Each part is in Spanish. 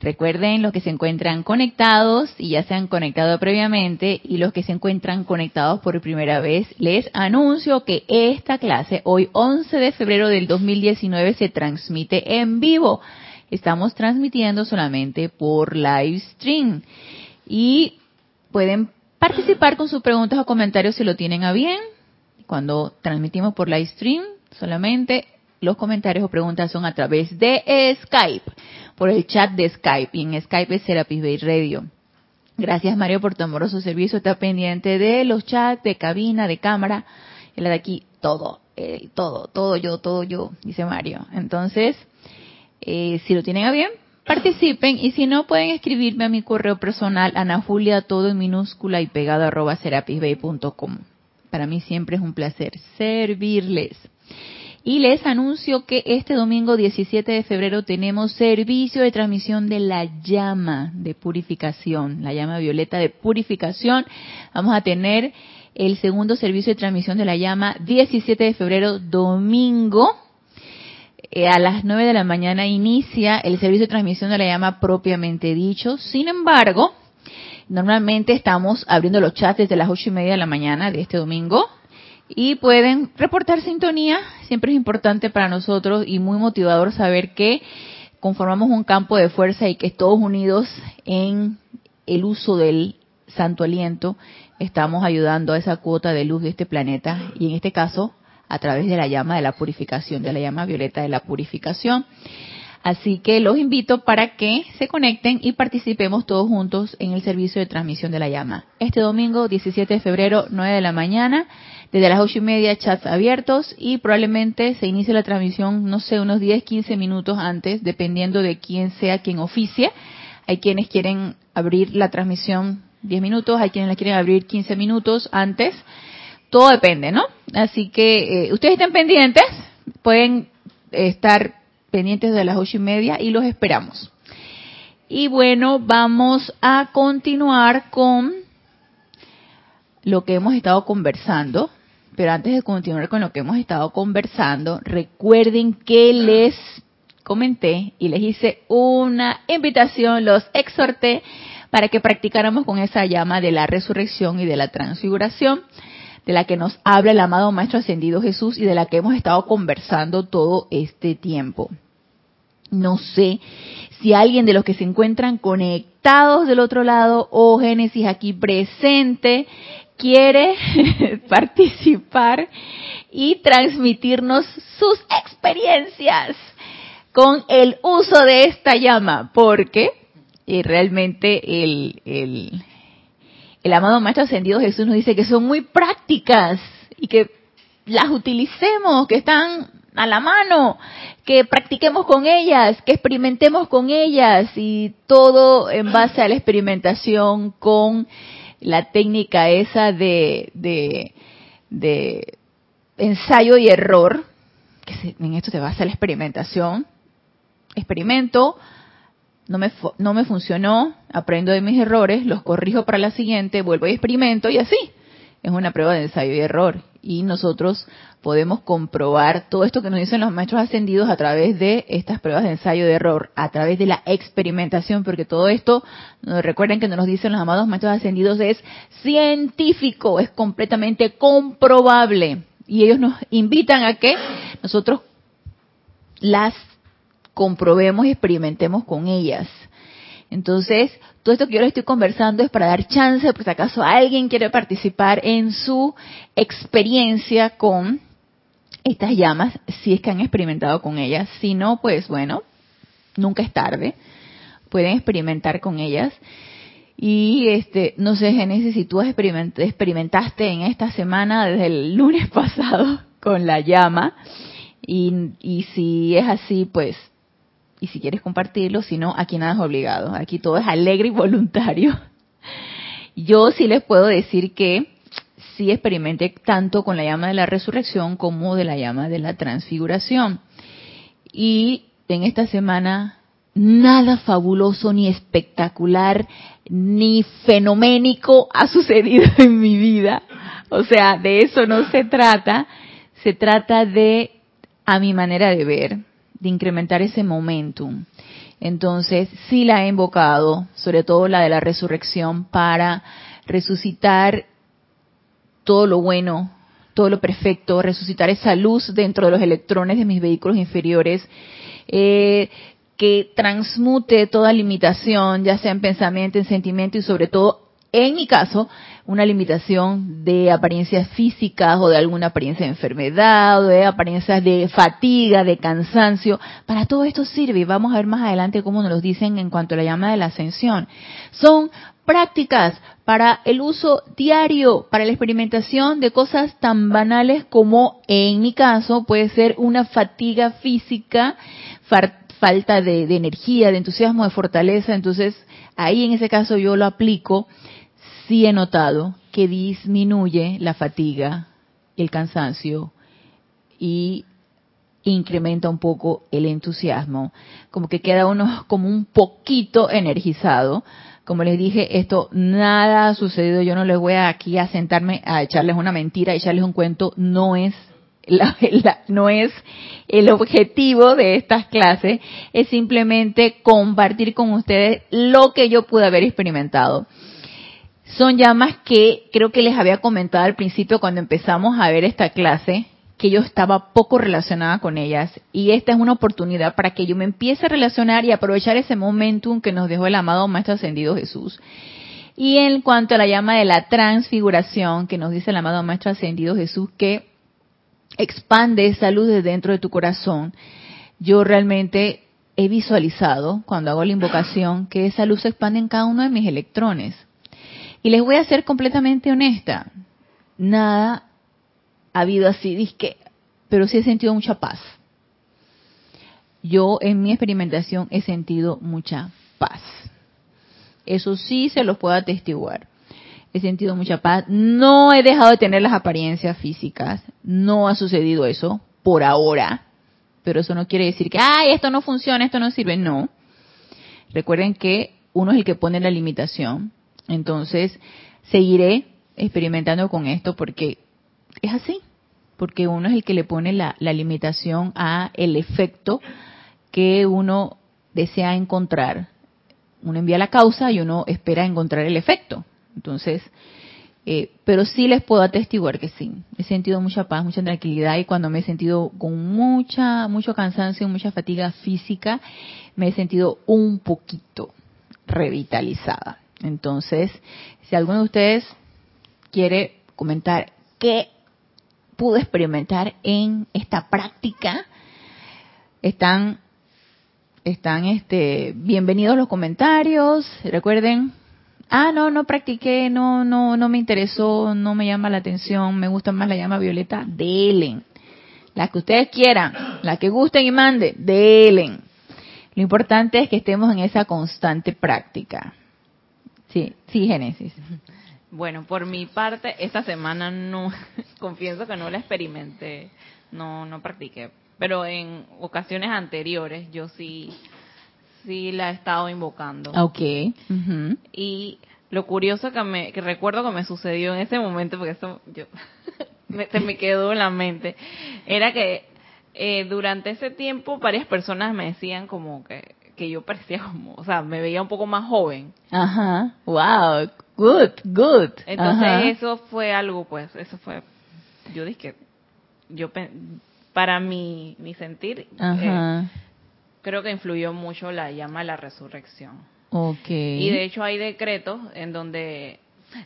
Recuerden los que se encuentran conectados y ya se han conectado previamente y los que se encuentran conectados por primera vez, les anuncio que esta clase hoy 11 de febrero del 2019 se transmite en vivo. Estamos transmitiendo solamente por live stream y pueden participar con sus preguntas o comentarios si lo tienen a bien. Cuando transmitimos por live stream, solamente los comentarios o preguntas son a través de Skype por el chat de Skype y en Skype es Serapis Bay Radio. Gracias Mario por tu amoroso servicio, está pendiente de los chats, de cabina, de cámara, y la de aquí, todo, eh, todo, todo yo, todo yo, dice Mario. Entonces, eh, si lo tienen a bien, participen y si no pueden escribirme a mi correo personal Ana Julia todo en minúscula y pegado arroba serapisbay.com. Para mí siempre es un placer servirles. Y les anuncio que este domingo 17 de febrero tenemos servicio de transmisión de la llama de purificación, la llama violeta de purificación. Vamos a tener el segundo servicio de transmisión de la llama 17 de febrero, domingo. Eh, a las 9 de la mañana inicia el servicio de transmisión de la llama propiamente dicho. Sin embargo, normalmente estamos abriendo los chats desde las ocho y media de la mañana de este domingo y pueden reportar sintonía. Siempre es importante para nosotros y muy motivador saber que conformamos un campo de fuerza y que todos unidos en el uso del santo aliento estamos ayudando a esa cuota de luz de este planeta y en este caso a través de la llama de la purificación, de la llama violeta de la purificación. Así que los invito para que se conecten y participemos todos juntos en el servicio de transmisión de la llama. Este domingo, 17 de febrero, 9 de la mañana, desde las ocho y media, chats abiertos y probablemente se inicie la transmisión, no sé, unos 10, 15 minutos antes, dependiendo de quién sea quien oficie. Hay quienes quieren abrir la transmisión 10 minutos, hay quienes la quieren abrir 15 minutos antes. Todo depende, ¿no? Así que eh, ustedes estén pendientes, pueden estar pendientes de las ocho y media y los esperamos. Y bueno, vamos a continuar con lo que hemos estado conversando. Pero antes de continuar con lo que hemos estado conversando, recuerden que les comenté y les hice una invitación, los exhorté para que practicáramos con esa llama de la resurrección y de la transfiguración, de la que nos habla el amado Maestro Ascendido Jesús y de la que hemos estado conversando todo este tiempo. No sé si alguien de los que se encuentran conectados del otro lado o Génesis aquí presente quiere participar y transmitirnos sus experiencias con el uso de esta llama, porque eh, realmente el, el, el amado Maestro Ascendido Jesús nos dice que son muy prácticas y que las utilicemos, que están a la mano, que practiquemos con ellas, que experimentemos con ellas y todo en base a la experimentación con la técnica esa de, de, ensayo y error, que en esto se basa la experimentación. Experimento, no me, no me funcionó, aprendo de mis errores, los corrijo para la siguiente, vuelvo y experimento y así. Es una prueba de ensayo y error y nosotros podemos comprobar todo esto que nos dicen los maestros ascendidos a través de estas pruebas de ensayo de error, a través de la experimentación, porque todo esto, recuerden que nos dicen los amados maestros ascendidos, es científico, es completamente comprobable. Y ellos nos invitan a que nosotros las comprobemos y experimentemos con ellas. Entonces, todo esto que yo les estoy conversando es para dar chance, por si acaso alguien quiere participar en su experiencia con estas llamas, si es que han experimentado con ellas. Si no, pues bueno, nunca es tarde. Pueden experimentar con ellas. Y este, no sé, Genesis, si tú experimentaste en esta semana, desde el lunes pasado, con la llama, y, y si es así, pues y si quieres compartirlo, si no, aquí nada es obligado, aquí todo es alegre y voluntario. Yo sí les puedo decir que sí experimenté tanto con la llama de la resurrección como de la llama de la transfiguración. Y en esta semana nada fabuloso ni espectacular ni fenoménico ha sucedido en mi vida. O sea, de eso no se trata. Se trata de, a mi manera de ver, de incrementar ese momentum. Entonces, sí la he invocado, sobre todo la de la resurrección, para resucitar todo lo bueno, todo lo perfecto, resucitar esa luz dentro de los electrones de mis vehículos inferiores, eh, que transmute toda limitación, ya sea en pensamiento, en sentimiento y sobre todo, en mi caso, una limitación de apariencias físicas o de alguna apariencia de enfermedad o de apariencias de fatiga, de cansancio. Para todo esto sirve y vamos a ver más adelante cómo nos lo dicen en cuanto a la llama de la ascensión. Son prácticas para el uso diario, para la experimentación de cosas tan banales como en mi caso puede ser una fatiga física, falta de, energía, de entusiasmo, de fortaleza. Entonces, ahí en ese caso yo lo aplico. Sí he notado que disminuye la fatiga, el cansancio y incrementa un poco el entusiasmo. Como que queda uno como un poquito energizado. Como les dije, esto nada ha sucedido. Yo no les voy aquí a sentarme a echarles una mentira, a echarles un cuento. No es no es el objetivo de estas clases, es simplemente compartir con ustedes lo que yo pude haber experimentado. Son llamas que creo que les había comentado al principio cuando empezamos a ver esta clase, que yo estaba poco relacionada con ellas y esta es una oportunidad para que yo me empiece a relacionar y aprovechar ese momentum que nos dejó el amado Maestro Ascendido Jesús. Y en cuanto a la llama de la transfiguración, que nos dice el amado Maestro Ascendido Jesús, que expande esa luz de dentro de tu corazón, yo realmente he visualizado cuando hago la invocación que esa luz se expande en cada uno de mis electrones. Y les voy a ser completamente honesta, nada ha habido así, disque, pero sí he sentido mucha paz. Yo en mi experimentación he sentido mucha paz. Eso sí se los puedo atestiguar he sentido mucha paz. No he dejado de tener las apariencias físicas. No ha sucedido eso por ahora. Pero eso no quiere decir que, ay, esto no funciona, esto no sirve. No. Recuerden que uno es el que pone la limitación. Entonces, seguiré experimentando con esto porque es así. Porque uno es el que le pone la, limitación a el efecto que uno desea encontrar. Uno envía la causa y uno espera encontrar el efecto. Entonces, eh, pero sí les puedo atestiguar que sí, he sentido mucha paz, mucha tranquilidad y cuando me he sentido con mucha, mucho cansancio, mucha fatiga física, me he sentido un poquito revitalizada. Entonces, si alguno de ustedes quiere comentar qué pudo experimentar en esta práctica, están están este bienvenidos los comentarios. Recuerden ah, no, no practiqué, no, no, no me interesó, no me llama la atención, me gusta más la llama violeta, delen. La que ustedes quieran, la que gusten y manden, delen. Lo importante es que estemos en esa constante práctica. Sí, sí, Génesis. Bueno, por mi parte, esta semana no, confieso que no la experimenté, no, no practiqué, pero en ocasiones anteriores yo sí sí la he estado invocando. Ok. Y lo curioso que me que recuerdo que me sucedió en ese momento, porque eso yo se me quedó en la mente, era que eh, durante ese tiempo varias personas me decían como que, que yo parecía como, o sea, me veía un poco más joven. Ajá. Wow. Good, good. Entonces eso fue algo, pues, eso fue, yo dije, yo para mi, mi sentir, eh, creo que influyó mucho la llama de la resurrección. Okay. Y de hecho hay decretos en donde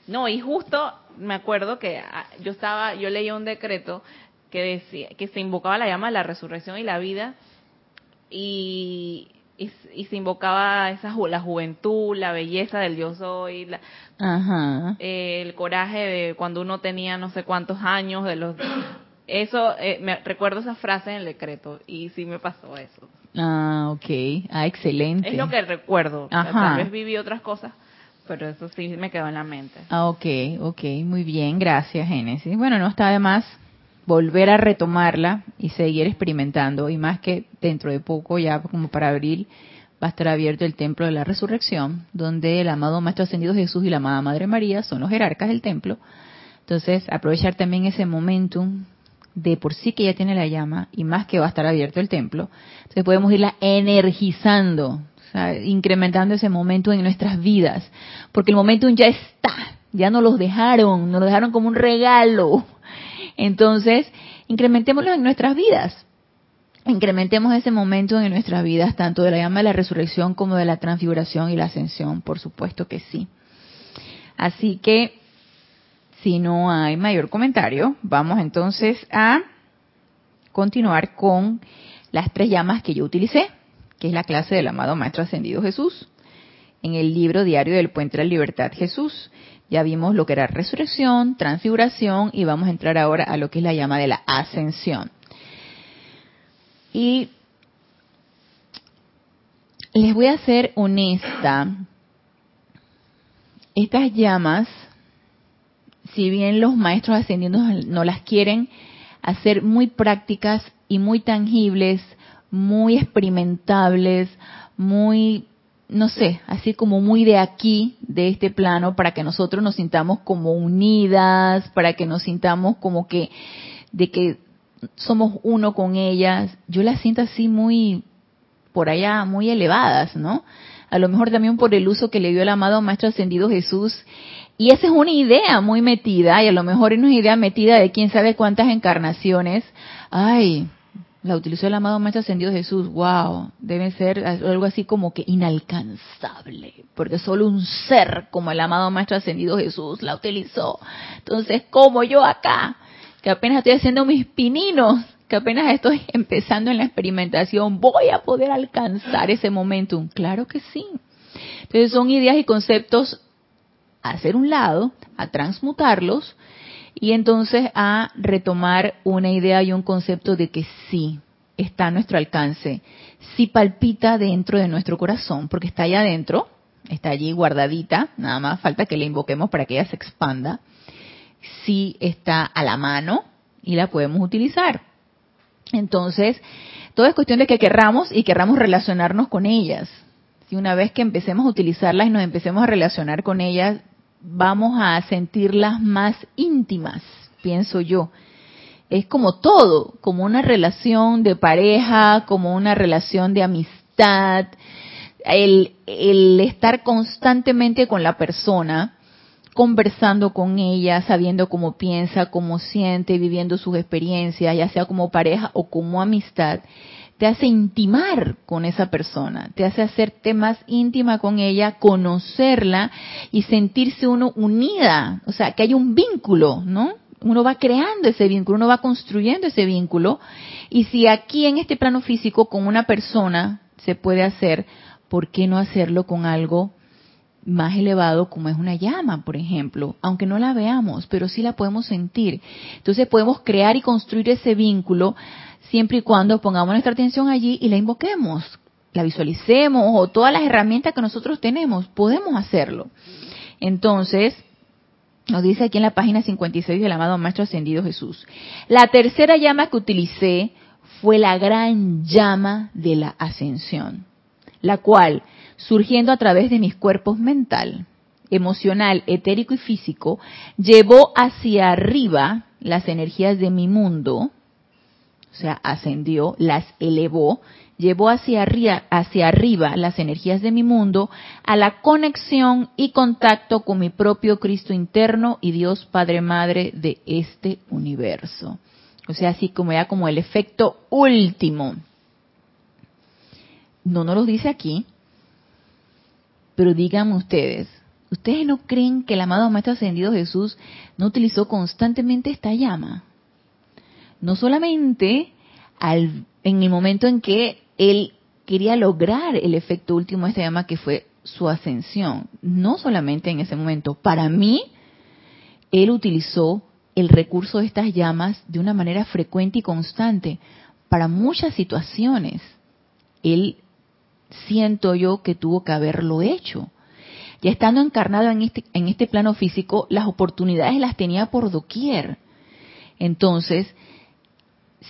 no, y justo me acuerdo que ah, yo estaba yo leía un decreto que decía que se invocaba la llama de la resurrección y la vida y y, se invocaba esa la juventud, la belleza del yo soy, la, Ajá. el coraje de cuando uno tenía no sé cuántos años, de los eso, eh, me recuerdo esa frase en el decreto y sí me pasó eso. Ah, ok. Ah, excelente. Es lo que recuerdo. tal vez viví otras cosas, pero eso sí me quedó en la mente. Ah, ok, ok. Muy bien. Gracias, Génesis. Bueno, no está de más volver a retomarla y seguir experimentando. Y más que dentro de poco, ya como para abril, va a estar abierto el templo de la resurrección, donde el amado Maestro Ascendido Jesús y la amada Madre María son los jerarcas del templo. Entonces, aprovechar también ese momentum de por sí que ya tiene la llama y más que va a estar abierto el templo. Entonces podemos irla energizando, incrementando ese momentum en nuestras vidas, porque el momentum ya está, ya nos los dejaron, nos lo dejaron como un regalo. Entonces, incrementémoslo en nuestras vidas. Incrementemos ese momento en nuestras vidas, tanto de la llama de la resurrección como de la transfiguración y la ascensión, por supuesto que sí. Así que, si no hay mayor comentario, vamos entonces a continuar con las tres llamas que yo utilicé, que es la clase del amado Maestro Ascendido Jesús, en el libro diario del Puente de la Libertad Jesús. Ya vimos lo que era resurrección, transfiguración y vamos a entrar ahora a lo que es la llama de la ascensión. Y les voy a ser honesta. Estas llamas, si bien los maestros ascendidos no las quieren hacer muy prácticas y muy tangibles, muy experimentables, muy, no sé, así como muy de aquí, de este plano, para que nosotros nos sintamos como unidas, para que nos sintamos como que, de que somos uno con ellas, yo las siento así muy por allá, muy elevadas, ¿no? A lo mejor también por el uso que le dio el amado Maestro Ascendido Jesús. Y esa es una idea muy metida, y a lo mejor es una idea metida de quién sabe cuántas encarnaciones. Ay, la utilizó el amado Maestro Ascendido Jesús, wow, debe ser algo así como que inalcanzable, porque solo un ser como el amado Maestro Ascendido Jesús la utilizó. Entonces, como yo acá, que apenas estoy haciendo mis pininos, que apenas estoy empezando en la experimentación, voy a poder alcanzar ese momentum. Claro que sí. Entonces son ideas y conceptos a hacer un lado, a transmutarlos y entonces a retomar una idea y un concepto de que sí está a nuestro alcance, sí palpita dentro de nuestro corazón, porque está allá adentro, está allí guardadita, nada más falta que la invoquemos para que ella se expanda sí está a la mano y la podemos utilizar. Entonces, todo es cuestión de que querramos y querramos relacionarnos con ellas. Si una vez que empecemos a utilizarlas y nos empecemos a relacionar con ellas, vamos a sentirlas más íntimas, pienso yo. Es como todo, como una relación de pareja, como una relación de amistad, el, el estar constantemente con la persona conversando con ella, sabiendo cómo piensa, cómo siente, viviendo sus experiencias, ya sea como pareja o como amistad, te hace intimar con esa persona, te hace hacerte más íntima con ella, conocerla y sentirse uno unida, o sea, que hay un vínculo, ¿no? Uno va creando ese vínculo, uno va construyendo ese vínculo y si aquí en este plano físico con una persona se puede hacer, ¿por qué no hacerlo con algo más elevado como es una llama, por ejemplo, aunque no la veamos, pero sí la podemos sentir. Entonces podemos crear y construir ese vínculo siempre y cuando pongamos nuestra atención allí y la invoquemos, la visualicemos o todas las herramientas que nosotros tenemos, podemos hacerlo. Entonces, nos dice aquí en la página 56 del amado Maestro Ascendido Jesús. La tercera llama que utilicé fue la gran llama de la ascensión, la cual surgiendo a través de mis cuerpos mental, emocional, etérico y físico, llevó hacia arriba las energías de mi mundo, o sea, ascendió, las elevó, llevó hacia arriba, hacia arriba las energías de mi mundo a la conexión y contacto con mi propio Cristo interno y Dios Padre Madre de este universo. O sea, así como ya como el efecto último. No nos lo dice aquí, pero díganme ustedes, ¿ustedes no creen que el amado Maestro Ascendido Jesús no utilizó constantemente esta llama? No solamente en el momento en que él quería lograr el efecto último de esta llama que fue su ascensión, no solamente en ese momento. Para mí, él utilizó el recurso de estas llamas de una manera frecuente y constante para muchas situaciones él siento yo que tuvo que haberlo hecho. Ya estando encarnado en este, en este plano físico, las oportunidades las tenía por doquier. Entonces,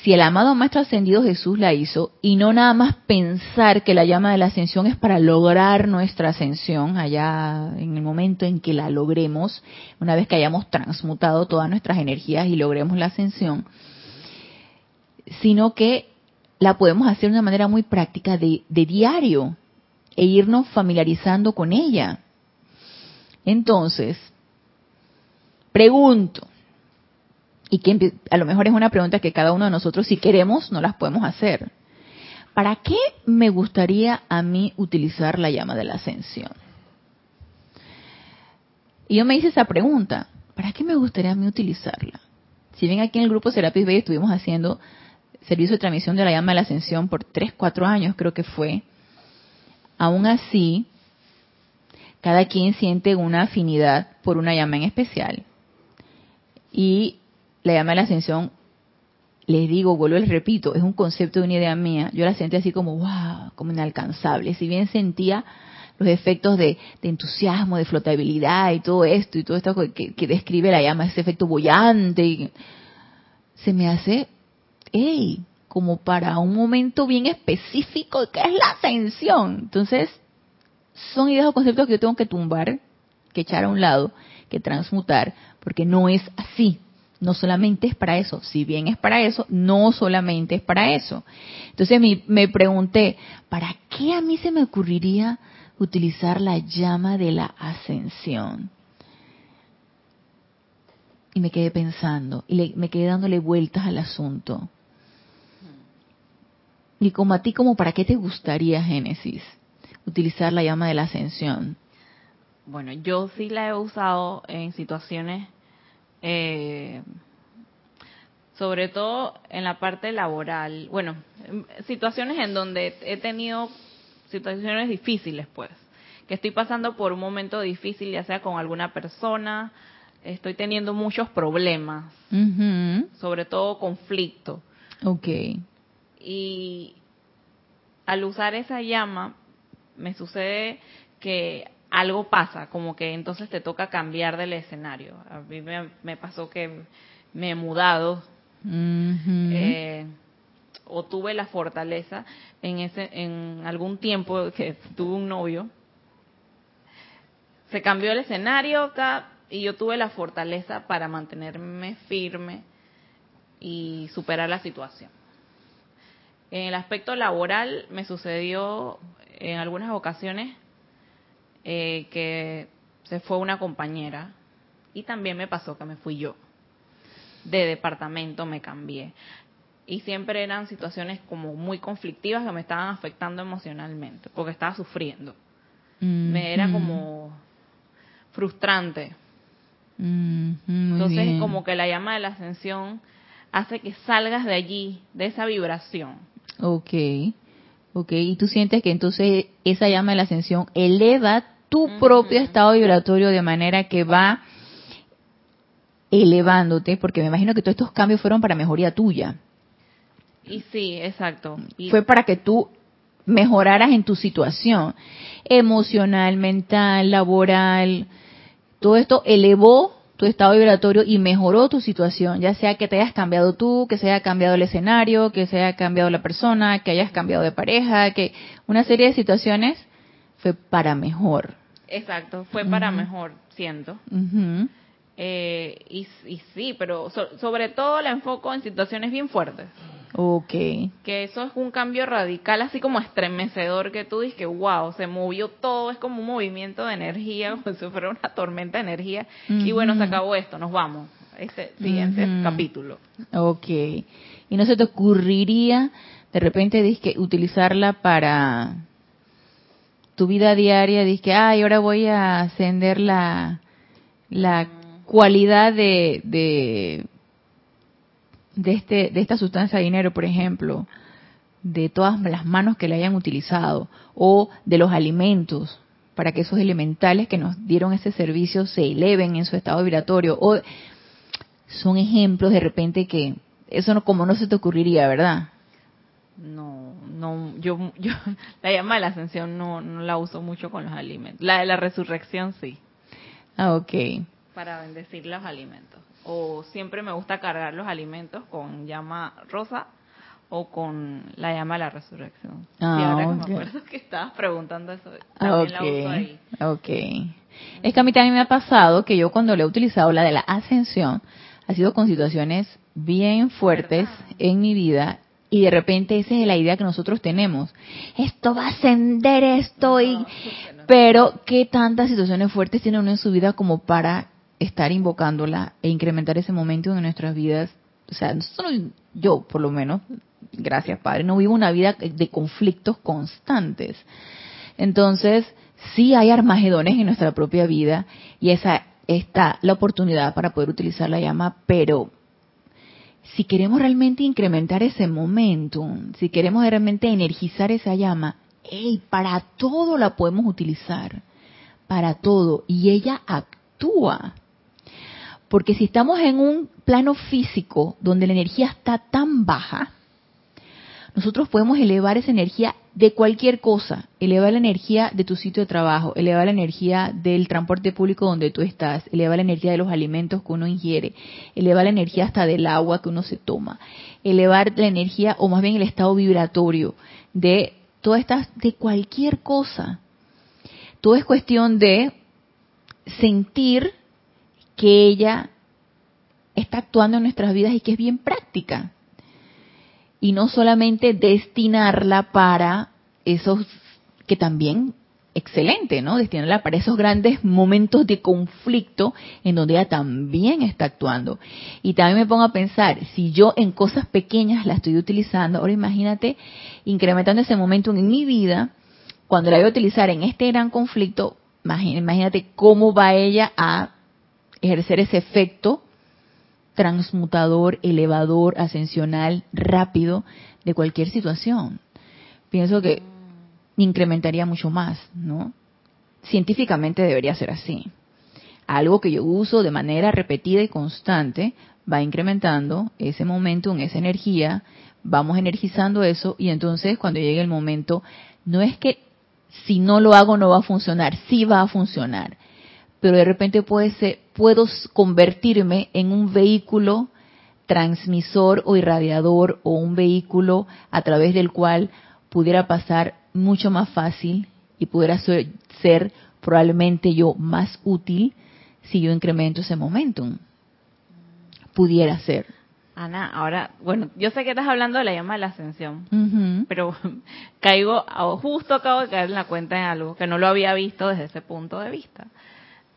si el amado Maestro Ascendido Jesús la hizo, y no nada más pensar que la llama de la ascensión es para lograr nuestra ascensión, allá en el momento en que la logremos, una vez que hayamos transmutado todas nuestras energías y logremos la ascensión, sino que la podemos hacer de una manera muy práctica de, diario e irnos familiarizando con ella. Entonces, pregunto, y que a lo mejor es una pregunta que cada uno de nosotros, si queremos, no las podemos hacer. ¿Para qué me gustaría a mí utilizar la llama de la ascensión? Y yo me hice esa pregunta, ¿para qué me gustaría a mí utilizarla? Si bien aquí en el grupo Serapis Bay estuvimos haciendo servicio de transmisión de la llama de la ascensión por 3, 4 años creo que fue, aún así, cada quien siente una afinidad por una llama en especial. Y la llama de la ascensión, les digo, vuelvo les repito, es un concepto de una idea mía. Yo la sentí así como, wow, como inalcanzable. Si bien sentía los efectos de, entusiasmo, de flotabilidad y todo esto, y todo esto que, que describe la llama, ese efecto bollante, se me hace hey, como para un momento bien específico que es la ascensión. Entonces, son ideas o conceptos que yo tengo que tumbar, que echar a un lado, que transmutar, porque no es así. No solamente es para eso, si bien es para eso, no solamente es para eso. Entonces me, me pregunté, ¿para qué a mí se me ocurriría utilizar la llama de la ascensión? Y me quedé pensando, y me quedé dándole vueltas al asunto. Y como a ti, como para qué te gustaría, Génesis, utilizar la llama de la ascensión. Bueno, yo sí la he usado en situaciones, eh, sobre todo en la parte laboral. Bueno, situaciones en donde he tenido situaciones difíciles, pues. Que estoy pasando por un momento difícil, ya sea con alguna persona, estoy teniendo muchos problemas, sobre todo conflicto. Okay y al usar esa llama me sucede que algo pasa, como que entonces te toca cambiar del escenario. A mí me, pasó que me he mudado eh, o tuve la fortaleza en ese en algún tiempo que tuve un novio. Se cambió el escenario y yo tuve la fortaleza para mantenerme firme y superar la situación. En el aspecto laboral me sucedió en algunas ocasiones eh, que se fue una compañera y también me pasó que me fui yo. De departamento me cambié. Y siempre eran situaciones como muy conflictivas que me estaban afectando emocionalmente, porque estaba sufriendo. Me era como frustrante. Entonces, como que la llama de la ascensión hace que salgas de allí, de esa vibración Ok, ok. Y tú sientes que entonces esa llama de la ascensión eleva tu propio estado vibratorio de manera que va elevándote, porque me imagino que todos estos cambios fueron para mejoría tuya. Y sí, exacto. Fue para que tú mejoraras en tu situación emocional, mental, laboral. Todo esto elevó tu estado vibratorio y mejoró tu situación, ya sea que te hayas cambiado tú, que se haya cambiado el escenario, que se haya cambiado la persona, que hayas cambiado de pareja, que una serie de situaciones fue para mejor. Exacto, fue para mejor, siento. Eh, y, sí, pero sobre todo la enfoco en situaciones bien fuertes. Ok. Que eso es un cambio radical, así como estremecedor, que tú dices que, wow, se movió todo, es como un movimiento de energía, como si fuera una tormenta de energía. Y bueno, se acabó esto, nos vamos. Este siguiente capítulo. Ok. ¿Y no se te ocurriría de repente que utilizarla para tu vida diaria? Dices que, ay, ahora voy a ascender la, la mm. cualidad de, de de, este, de esta sustancia de dinero, por ejemplo, de todas las manos que le hayan utilizado, o de los alimentos, para que esos elementales que nos dieron ese servicio se eleven en su estado vibratorio, o son ejemplos de repente que eso no como no se te ocurriría, ¿verdad? No, no, yo, yo, la llama de la ascensión no, no la uso mucho con los alimentos. La de la resurrección sí. Ah, ok. Para bendecir los alimentos. O siempre me gusta cargar los alimentos con llama rosa o con la llama de la resurrección. Ah, sí, ahora que me acuerdo que estabas preguntando eso. También la uso ahí. Ok. Es que a mí también me ha pasado que yo cuando le he utilizado la de la ascensión, ha sido con situaciones bien fuertes en mi vida y de repente esa es la idea que nosotros tenemos. Esto va a ascender esto y... Pero ¿qué tantas situaciones fuertes tiene uno en su vida como para estar invocándola e incrementar ese momento en nuestras vidas? O sea, nosotros, yo por lo menos, gracias Padre, no vivo una vida de conflictos constantes. Entonces, sí hay armagedones en nuestra propia vida y esa está la oportunidad para poder utilizar la llama, pero si queremos realmente incrementar ese momentum, si queremos realmente energizar esa llama, hey, para todo la podemos utilizar, para todo, y ella actúa. Porque si estamos en un plano físico donde la energía está tan baja, nosotros podemos elevar esa energía de cualquier cosa, elevar la energía de tu sitio de trabajo, elevar la energía del transporte público donde tú estás, elevar la energía de los alimentos que uno ingiere, elevar la energía hasta del agua que uno se toma, elevar la energía o más bien el estado vibratorio de todas estas, de cualquier cosa. Todo es cuestión de sentir que ella está actuando en nuestras vidas y que es bien práctica y no solamente destinarla para esos que también excelente, ¿no? Destinarla para esos grandes momentos de conflicto en donde ella también está actuando. Y también me pongo a pensar, si yo en cosas pequeñas la estoy utilizando, ahora imagínate incrementando ese momento en mi vida, cuando la voy a utilizar en este gran conflicto, imagínate cómo va ella a ejercer ese efecto transmutador, elevador, ascensional, rápido de cualquier situación. Pienso que incrementaría mucho más, ¿no? Científicamente debería ser así. Algo que yo uso de manera repetida y constante va incrementando ese momento, en esa energía, vamos energizando eso y entonces cuando llegue el momento, no es que si no lo hago no va a funcionar, sí va a funcionar, pero de repente puede ser, puedo convertirme en un vehículo transmisor o irradiador o un vehículo a través del cual pudiera pasar mucho más fácil y pudiera ser, ser probablemente yo más útil si yo incremento ese momentum. Pudiera ser. Ana, ahora, bueno, yo sé que estás hablando de la llama de la ascensión, pero caigo, justo acabo de caer en la cuenta en algo que no lo había visto desde ese punto de vista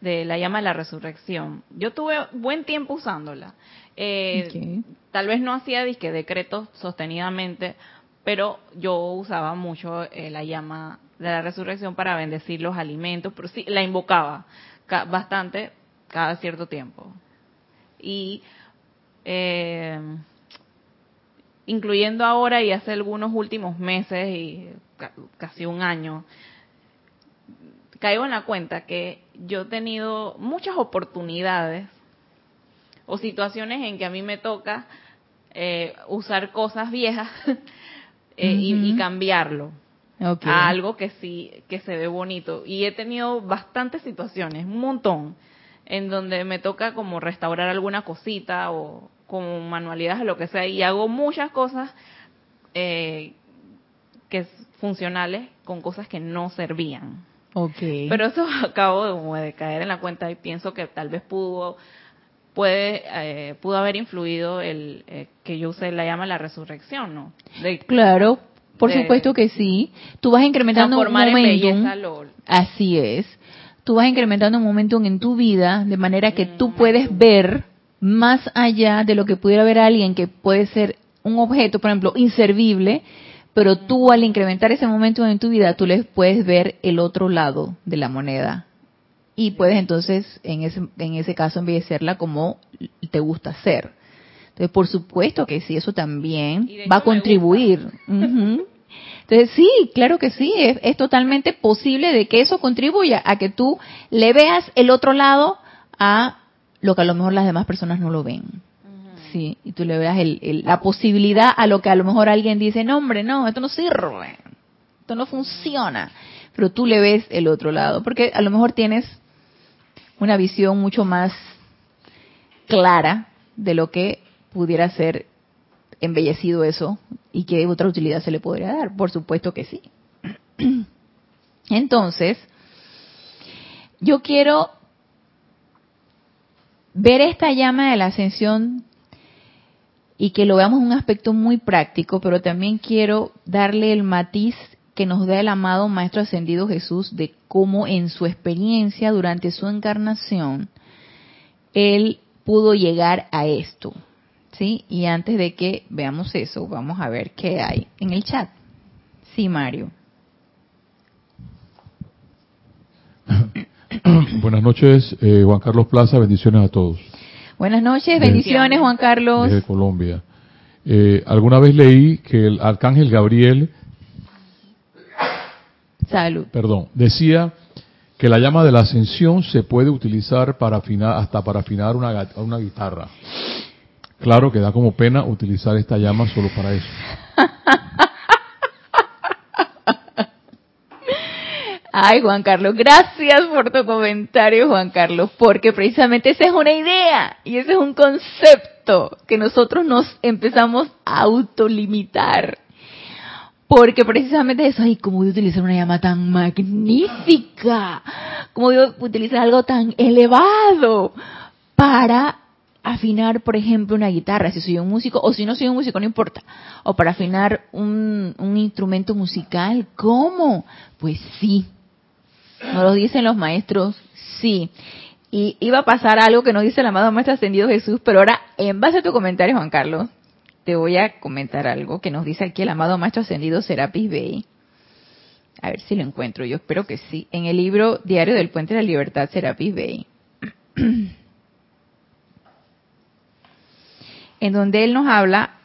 de la llama de la resurrección. Yo tuve buen tiempo usándola. Eh, tal vez no hacía disque decretos sostenidamente, pero yo usaba mucho eh, la llama de la resurrección para bendecir los alimentos, pero sí, la invocaba bastante cada cierto tiempo. Y eh, incluyendo ahora y hace algunos últimos meses y casi un año, caigo en la cuenta que yo he tenido muchas oportunidades o situaciones en que a mí me toca eh, usar cosas viejas eh, y, cambiarlo a algo que sí que se ve bonito. Y he tenido bastantes situaciones un montón en donde me toca como restaurar alguna cosita o como manualidades o lo que sea y hago muchas cosas eh, que funcionales con cosas que no servían pero eso acabo de, de caer en la cuenta y pienso que tal vez pudo puede eh, pudo haber influido el eh, que yo usé la llama la resurrección, ¿no? claro, por supuesto que sí. Tú vas incrementando un momento. Así es. Tú vas incrementando un momento en tu vida de manera que tú puedes ver más allá de lo que pudiera ver alguien que puede ser un objeto, por ejemplo, inservible, pero tú al incrementar ese momento en tu vida, tú les puedes ver el otro lado de la moneda y puedes entonces en ese, en ese caso embellecerla como te gusta hacer. Entonces, por supuesto que sí, eso también va a contribuir. Entonces, sí, claro que sí, es, es, totalmente posible de que eso contribuya a que tú le veas el otro lado a lo que a lo mejor las demás personas no lo ven. Sí, y tú le veas la posibilidad a lo que a lo mejor alguien dice, no hombre, no, esto no sirve, esto no funciona, pero tú le ves el otro lado, porque a lo mejor tienes una visión mucho más clara de lo que pudiera ser embellecido eso y qué otra utilidad se le podría dar. Por supuesto que sí. Entonces, yo quiero ver esta llama de la ascensión y que lo veamos en un aspecto muy práctico, pero también quiero darle el matiz que nos da el amado Maestro Ascendido Jesús de cómo en su experiencia durante su encarnación, él pudo llegar a esto. ¿Sí? Y antes de que veamos eso, vamos a ver qué hay en el chat. Sí, Mario. Buenas noches, eh, Juan Carlos Plaza, bendiciones a todos. Buenas noches, bendiciones, Juan Carlos. Desde Colombia. Eh, alguna vez leí que el arcángel Gabriel Salud. Perdón, decía que la llama de la ascensión se puede utilizar para afinar, hasta para afinar una, una guitarra. Claro que da como pena utilizar esta llama solo para eso. Ay, Juan Carlos, gracias por tu comentario, Juan Carlos, porque precisamente esa es una idea y ese es un concepto que nosotros nos empezamos a autolimitar porque precisamente eso, ay, ¿cómo voy a utilizar una llama tan magnífica? ¿Cómo voy a utilizar algo tan elevado para afinar, por ejemplo, una guitarra, si soy un músico, o si no soy un músico, no importa, o para afinar un, instrumento musical, ¿cómo? Pues sí, nos lo dicen los maestros, sí. Y iba a pasar algo que nos dice el amado Maestro Ascendido Jesús, pero ahora, en base a tu comentario, Juan Carlos, te voy a comentar algo que nos dice aquí el amado Maestro Ascendido Serapis Bey. A ver si lo encuentro, yo espero que sí. En el libro Diario del Puente de la Libertad, Serapis Bey. en donde él nos habla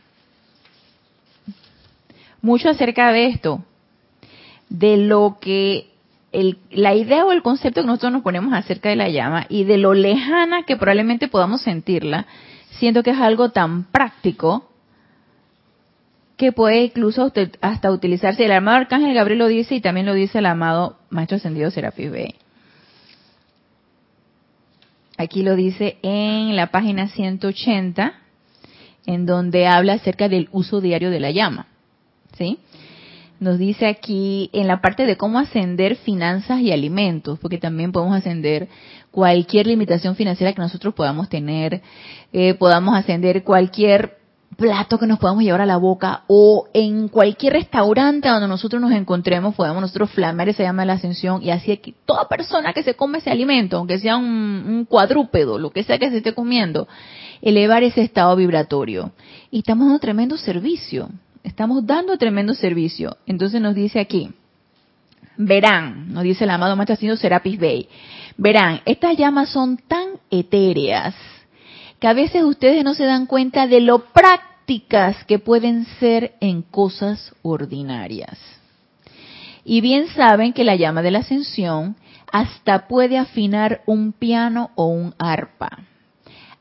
mucho acerca de esto, de lo que la idea o el concepto que nosotros nos ponemos acerca de la llama y de lo lejana que probablemente podamos sentirla, siento que es algo tan práctico que puede incluso hasta utilizarse. El amado Arcángel Gabriel lo dice y también lo dice el amado Maestro Ascendido Serapis B. Aquí lo dice en la página 180, en donde habla acerca del uso diario de la llama. ¿Sí? Nos dice aquí en la parte de cómo ascender finanzas y alimentos, porque también podemos ascender cualquier limitación financiera que nosotros podamos tener, eh, podamos ascender cualquier plato que nos podamos llevar a la boca o en cualquier restaurante donde nosotros nos encontremos podemos nosotros flamear esa llama de la ascensión y así que toda persona que se come ese alimento, aunque sea un, cuadrúpedo, lo que sea que se esté comiendo, elevar ese estado vibratorio. Y estamos dando tremendo servicio, estamos dando tremendo servicio. Entonces nos dice aquí, verán, nos dice el amado Maestro Serapis Bey, verán, estas llamas son tan etéreas, que a veces ustedes no se dan cuenta de lo prácticas que pueden ser en cosas ordinarias. Y bien saben que la llama de la ascensión hasta puede afinar un piano o un arpa.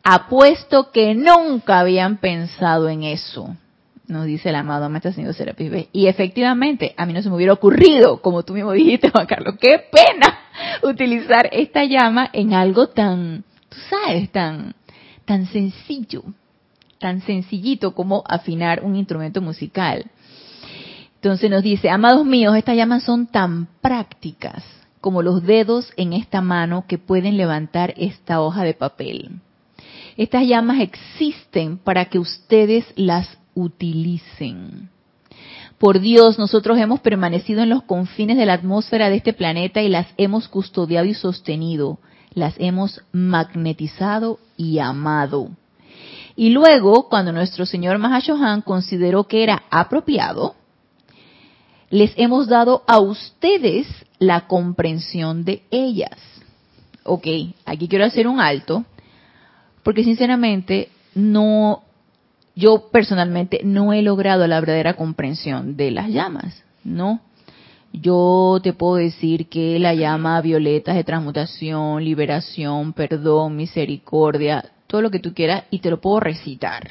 Apuesto que nunca habían pensado en eso, nos dice el amado Maestro Señor Serapis. Y efectivamente, a mí no se me hubiera ocurrido, como tú mismo dijiste, Juan Carlos, qué pena utilizar esta llama en algo tan, tú sabes, tan, tan sencillo, tan sencillito como afinar un instrumento musical. Entonces nos dice, amados míos, estas llamas son tan prácticas como los dedos en esta mano que pueden levantar esta hoja de papel. Estas llamas existen para que ustedes las utilicen. Por Dios, nosotros hemos permanecido en los confines de la atmósfera de este planeta y las hemos custodiado y sostenido las hemos magnetizado y amado. Y luego, cuando nuestro señor Mahashohan consideró que era apropiado, les hemos dado a ustedes la comprensión de ellas. Ok, aquí quiero hacer un alto, porque sinceramente no, yo personalmente no he logrado la verdadera comprensión de las llamas, ¿no? yo te puedo decir que la llama violeta de transmutación, liberación, perdón, misericordia, todo lo que tú quieras y te lo puedo recitar.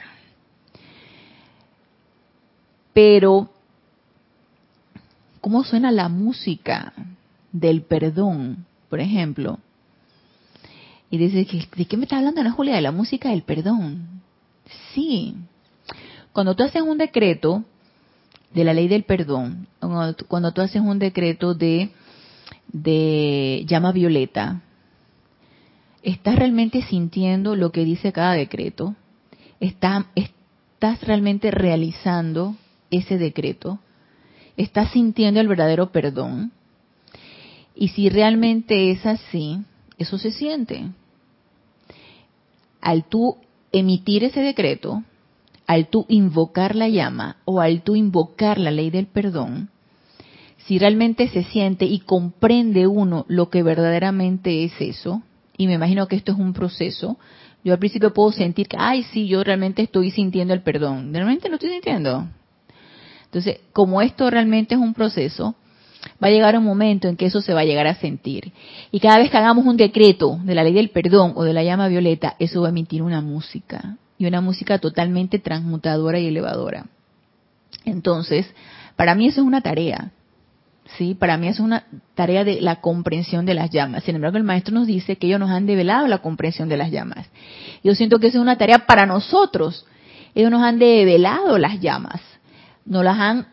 Pero, ¿cómo suena la música del perdón, por ejemplo? Y dice, ¿de qué me está hablando Julia? De la música del perdón. Sí. Cuando tú haces un decreto de la ley del perdón, cuando tú haces un decreto de, de llama violeta, ¿estás realmente sintiendo lo que dice cada decreto? ¿Estás, estás realmente realizando ese decreto? ¿Estás sintiendo el verdadero perdón? Y si realmente es así, eso se siente al tú emitir ese decreto, al tú invocar la llama o al tú invocar la ley del perdón, si realmente se siente y comprende uno lo que verdaderamente es eso, y me imagino que esto es un proceso, yo al principio puedo sentir que, ay, sí, yo realmente estoy sintiendo el perdón. ¿Realmente lo estoy sintiendo? Entonces, como esto realmente es un proceso, va a llegar un momento en que eso se va a llegar a sentir. Y cada vez que hagamos un decreto de la ley del perdón o de la llama violeta, eso va a emitir una música. Y una música totalmente transmutadora y elevadora. Entonces, para mí eso es una tarea. ¿sí? Para mí es una tarea de la comprensión de las llamas. Sin embargo, el maestro nos dice que ellos nos han develado la comprensión de las llamas. Yo siento que eso es una tarea para nosotros. Ellos nos han develado las llamas. Nos las han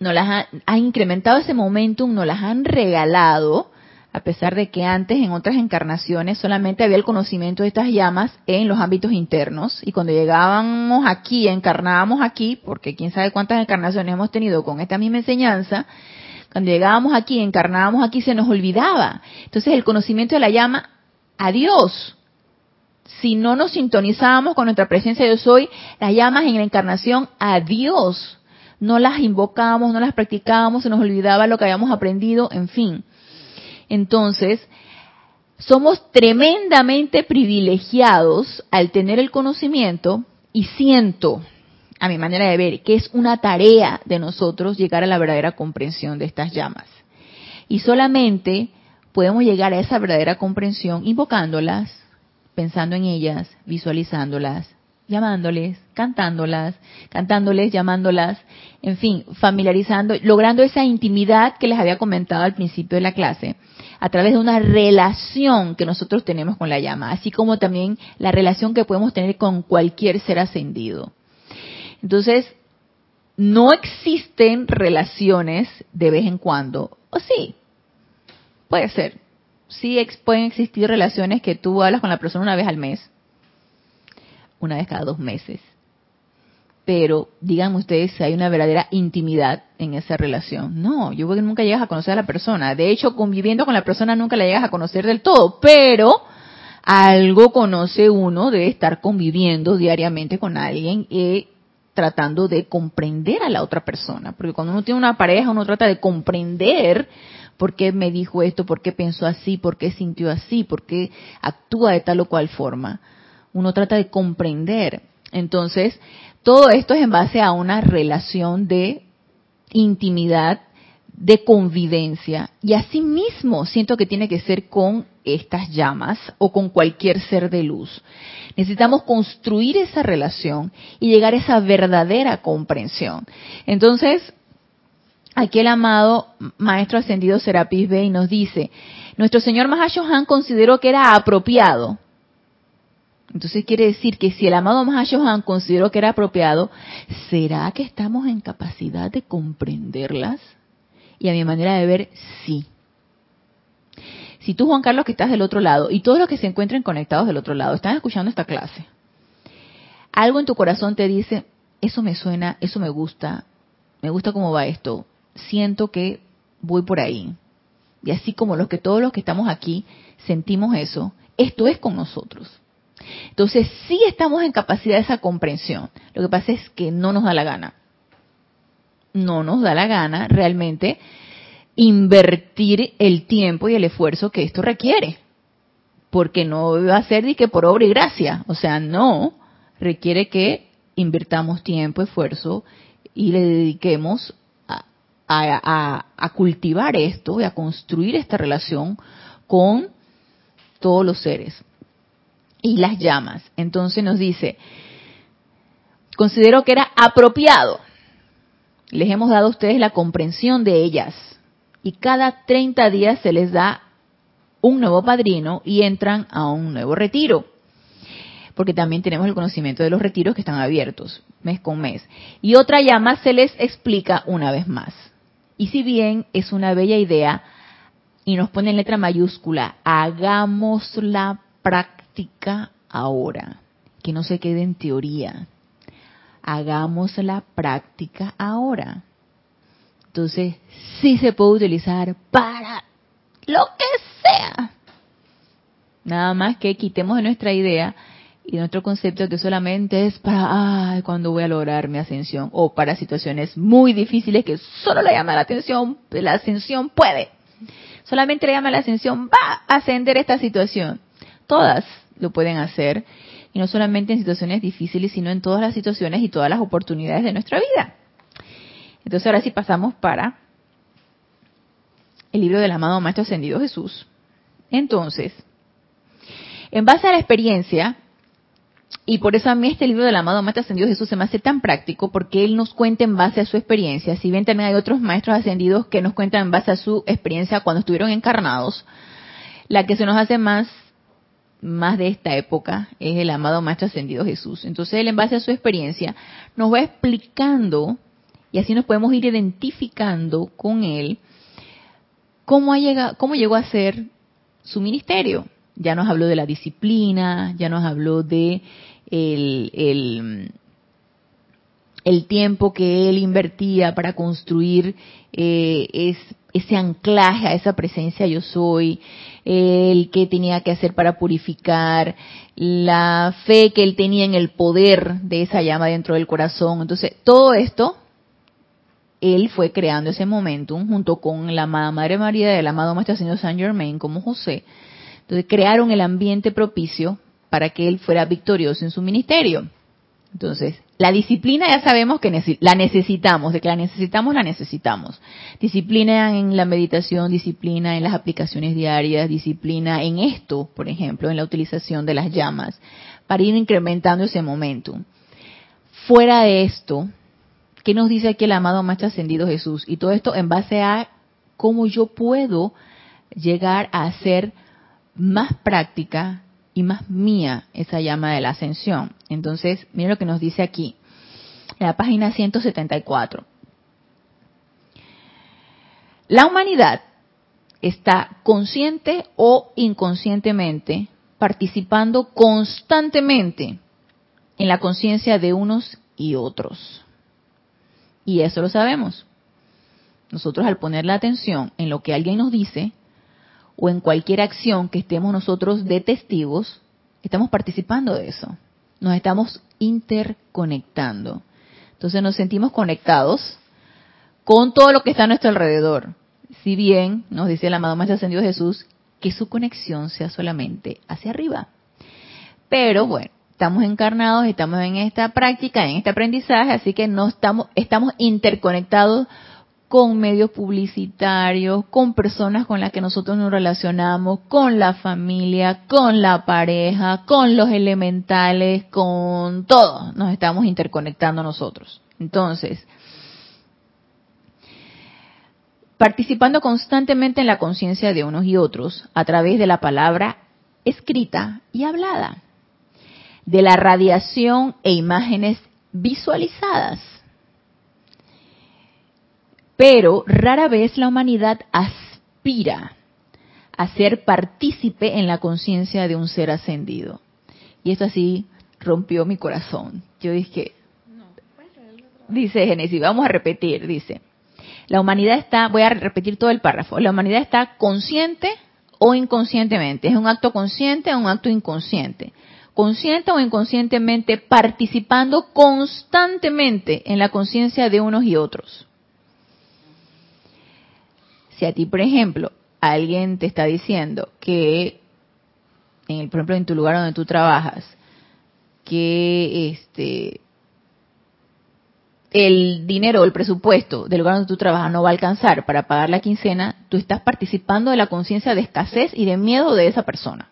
nos las ha, incrementado ese momentum, nos las han regalado, a pesar de que antes en otras encarnaciones solamente había el conocimiento de estas llamas en los ámbitos internos y cuando llegábamos aquí, encarnábamos aquí, porque quién sabe cuántas encarnaciones hemos tenido con esta misma enseñanza, cuando llegábamos aquí, encarnábamos aquí, se nos olvidaba. Entonces el conocimiento de la llama, adiós. Si no nos sintonizábamos con nuestra presencia de yo soy, las llamas en la encarnación, adiós no las invocábamos, no las practicábamos, se nos olvidaba lo que habíamos aprendido, en fin. Entonces, somos tremendamente privilegiados al tener el conocimiento y siento, a mi manera de ver, que es una tarea de nosotros llegar a la verdadera comprensión de estas llamas. Y solamente podemos llegar a esa verdadera comprensión invocándolas, pensando en ellas, visualizándolas, llamándoles, cantándolas, cantándoles, llamándolas, en fin, familiarizando, logrando esa intimidad que les había comentado al principio de la clase, a través de una relación que nosotros tenemos con la llama, así como también la relación que podemos tener con cualquier ser ascendido. Entonces, no existen relaciones de vez en cuando, o sí, puede ser. Sí pueden existir relaciones que tú hablas con la persona una vez al mes, una vez cada dos meses. Pero díganme ustedes si hay una verdadera intimidad en esa relación. No, yo creo que nunca llegas a conocer a la persona. De hecho, conviviendo con la persona nunca la llegas a conocer del todo, pero algo conoce uno de estar conviviendo diariamente con alguien y tratando de comprender a la otra persona. Porque cuando uno tiene una pareja, uno trata de comprender por qué me dijo esto, por qué pensó así, por qué sintió así, por qué actúa de tal o cual forma uno trata de comprender. Entonces, todo esto es en base a una relación de intimidad, de convivencia. Y asimismo siento que tiene que ser con estas llamas o con cualquier ser de luz. Necesitamos construir esa relación y llegar a esa verdadera comprensión. Entonces, aquí el amado Maestro Ascendido Serapis Bey nos dice, nuestro Señor Mahashohan consideró que era apropiado entonces quiere decir que si el amado Mahashohan consideró que era apropiado, ¿será que estamos en capacidad de comprenderlas? Y a mi manera de ver, sí. Si tú, Juan Carlos, que estás del otro lado, y todos los que se encuentren conectados del otro lado, están escuchando esta clase, algo en tu corazón te dice, eso me suena, eso me gusta, me gusta cómo va esto, siento que voy por ahí. Y así como los que todos los que estamos aquí sentimos eso, esto es con nosotros. Entonces sí estamos en capacidad de esa comprensión. Lo que pasa es que no nos da la gana. No nos da la gana realmente invertir el tiempo y el esfuerzo que esto requiere. Porque no va a ser de que por obra y gracia. O sea, no. Requiere que invirtamos tiempo, esfuerzo y le dediquemos a, a cultivar esto y a construir esta relación con todos los seres. Y las llamas. Entonces nos dice, considero que era apropiado. Les hemos dado a ustedes la comprensión de ellas. Y cada 30 días se les da un nuevo padrino y entran a un nuevo retiro. Porque también tenemos el conocimiento de los retiros que están abiertos mes con mes. Y otra llama se les explica una vez más. Y si bien es una bella idea y nos pone en letra mayúscula, hagamos la práctica ahora, que no se quede en teoría. Hagamos la práctica ahora. Entonces, sí se puede utilizar para lo que sea. Nada más que quitemos de nuestra idea y nuestro concepto que solamente es para ay, cuando voy a lograr mi ascensión o para situaciones muy difíciles que solo le llama la atención, la ascensión puede. Solamente le llama la ascensión, va a ascender esta situación. Todas lo pueden hacer y no solamente en situaciones difíciles, sino en todas las situaciones y todas las oportunidades de nuestra vida. Entonces ahora sí pasamos para el libro del amado Maestro Ascendido Jesús. Entonces, en base a la experiencia, y por eso a mí este libro del amado Maestro Ascendido Jesús se me hace tan práctico, porque él nos cuenta en base a su experiencia. Si bien también hay otros maestros ascendidos que nos cuentan en base a su experiencia cuando estuvieron encarnados, la que se nos hace más más de esta época es el amado Maestro Ascendido Jesús. Entonces él en base a su experiencia nos va explicando y así nos podemos ir identificando con él cómo, ha cómo llegó a ser su ministerio. Ya nos habló de la disciplina, ya nos habló de el, el, el tiempo que él invertía para construir eh, es, ese anclaje a esa presencia yo soy, el que tenía que hacer para purificar, la fe que él tenía en el poder de esa llama dentro del corazón. Entonces, todo esto, él fue creando ese momentum junto con la amada Madre María del amado Maestro Señor Saint Germain como José. Entonces, crearon el ambiente propicio para que él fuera victorioso en su ministerio. Entonces, la disciplina ya sabemos que la necesitamos, de que la necesitamos, la necesitamos. Disciplina en la meditación, disciplina en las aplicaciones diarias, disciplina en esto, por ejemplo, en la utilización de las llamas, para ir incrementando ese momentum. Fuera de esto, ¿qué nos dice aquí el amado Maestro Ascendido Jesús? Y todo esto en base a cómo yo puedo llegar a hacer más práctica y más mía esa llama de la ascensión. Entonces, miren lo que nos dice aquí, en la página 174. La humanidad está consciente o inconscientemente participando constantemente en la conciencia de unos y otros. Y eso lo sabemos. Nosotros al poner la atención en lo que alguien nos dice, o en cualquier acción que estemos nosotros de testigos, estamos participando de eso. Nos estamos interconectando. Entonces nos sentimos conectados con todo lo que está a nuestro alrededor. Si bien nos dice el amado Maestro Ascendido Jesús que su conexión sea solamente hacia arriba. Pero bueno, estamos encarnados, estamos en esta práctica, en este aprendizaje, así que no estamos, estamos interconectados con medios publicitarios, con personas con las que nosotros nos relacionamos, con la familia, con la pareja, con los elementales, con todo. Nos estamos interconectando nosotros. Entonces, participando constantemente en la conciencia de unos y otros a través de la palabra escrita y hablada, de la radiación e imágenes visualizadas pero rara vez la humanidad aspira a ser partícipe en la conciencia de un ser ascendido. Y esto así rompió mi corazón. Yo dije, dice Génesis, vamos a repetir, dice, la humanidad está, voy a repetir todo el párrafo, la humanidad está consciente o inconscientemente, es un acto consciente o un acto inconsciente, consciente o inconscientemente participando constantemente en la conciencia de unos y otros. Si a ti, por ejemplo, alguien te está diciendo que, en, por ejemplo, en tu lugar donde tú trabajas, que este el dinero, el presupuesto del lugar donde tú trabajas no va a alcanzar para pagar la quincena, tú estás participando de la conciencia de escasez y de miedo de esa persona.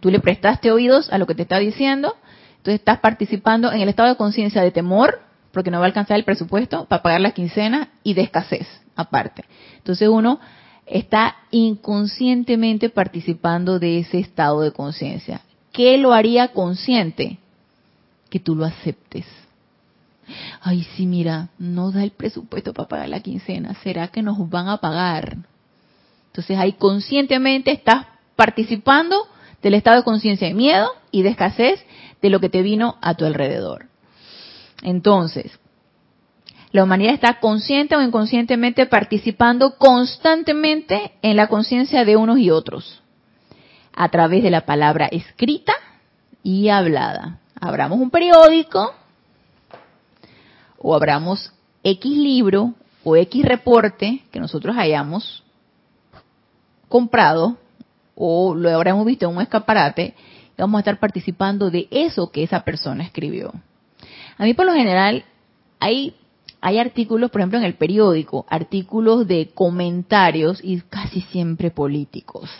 Tú le prestaste oídos a lo que te está diciendo, entonces estás participando en el estado de conciencia de temor, porque no va a alcanzar el presupuesto para pagar la quincena, y de escasez aparte. Entonces uno está inconscientemente participando de ese estado de conciencia. ¿Qué lo haría consciente? Que tú lo aceptes. Ay, sí, mira, no da el presupuesto para pagar la quincena. ¿Será que nos van a pagar? Entonces ahí conscientemente estás participando del estado de conciencia de miedo y de escasez de lo que te vino a tu alrededor. Entonces, la humanidad está consciente o inconscientemente participando constantemente en la conciencia de unos y otros, a través de la palabra escrita y hablada. Abramos un periódico o abramos X libro o X reporte que nosotros hayamos comprado o lo habremos visto en un escaparate, y vamos a estar participando de eso que esa persona escribió. A mí por lo general hay, hay artículos, por ejemplo en el periódico, artículos de comentarios y casi siempre políticos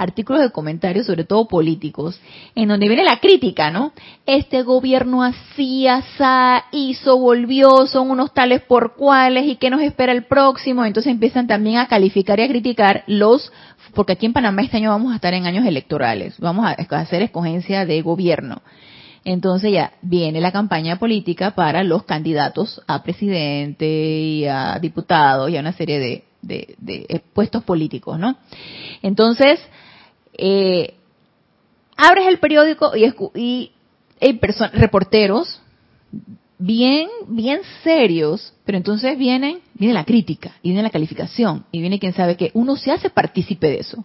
artículos de comentarios, sobre todo políticos, en donde viene la crítica, ¿no? Este gobierno así, asá, hizo, volvió, son unos tales por cuales y qué nos espera el próximo. Entonces empiezan también a calificar y a criticar los, porque aquí en Panamá este año vamos a estar en años electorales, vamos a hacer escogencia de gobierno. Entonces ya viene la campaña política para los candidatos a presidente y a diputados y a una serie de, de puestos políticos, ¿no? Entonces, eh, abres el periódico y, y hay reporteros bien, bien serios, pero entonces vienen, viene la crítica, y viene la calificación, y viene quien sabe que uno se hace partícipe de eso,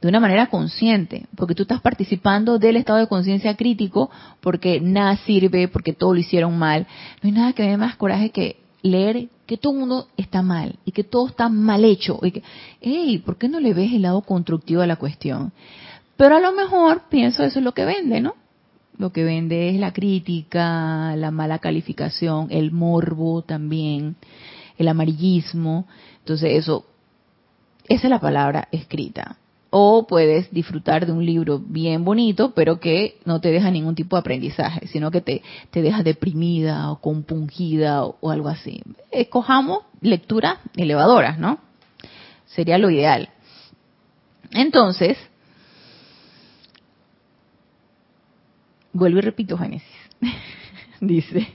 de una manera consciente, porque tú estás participando del estado de conciencia crítico, porque nada sirve, porque todo lo hicieron mal. No hay nada que me dé más coraje que leer que todo el mundo está mal y que todo está mal hecho. Y que, hey, ¿por qué no le ves el lado constructivo a la cuestión? Pero a lo mejor pienso eso es lo que vende, ¿no? Lo que vende es la crítica, la mala calificación, el morbo también, el amarillismo. Entonces eso, esa es la palabra escrita o puedes disfrutar de un libro bien bonito, pero que no te deja ningún tipo de aprendizaje, sino que te, te deja deprimida o compungida o, algo así. Escojamos lecturas elevadoras, ¿no? Sería lo ideal. Entonces, vuelvo y repito Génesis. Dice,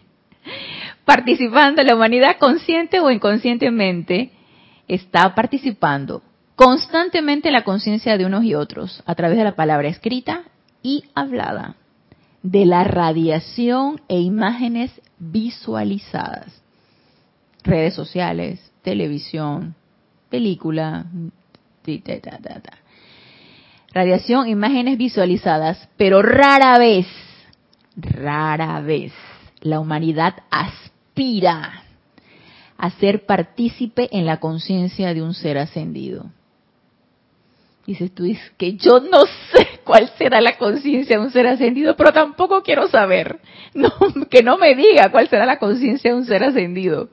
participando la humanidad consciente o inconscientemente está participando constantemente la conciencia de unos y otros a través de la palabra escrita y hablada, de la radiación e imágenes visualizadas, redes sociales, televisión, película, radiación, imágenes visualizadas, pero rara vez, rara vez, la humanidad aspira a ser partícipe en la conciencia de un ser ascendido. Dices tú, dices que yo no sé cuál será la conciencia de un ser ascendido, pero tampoco quiero saber. Que no me diga cuál será la conciencia de un ser ascendido.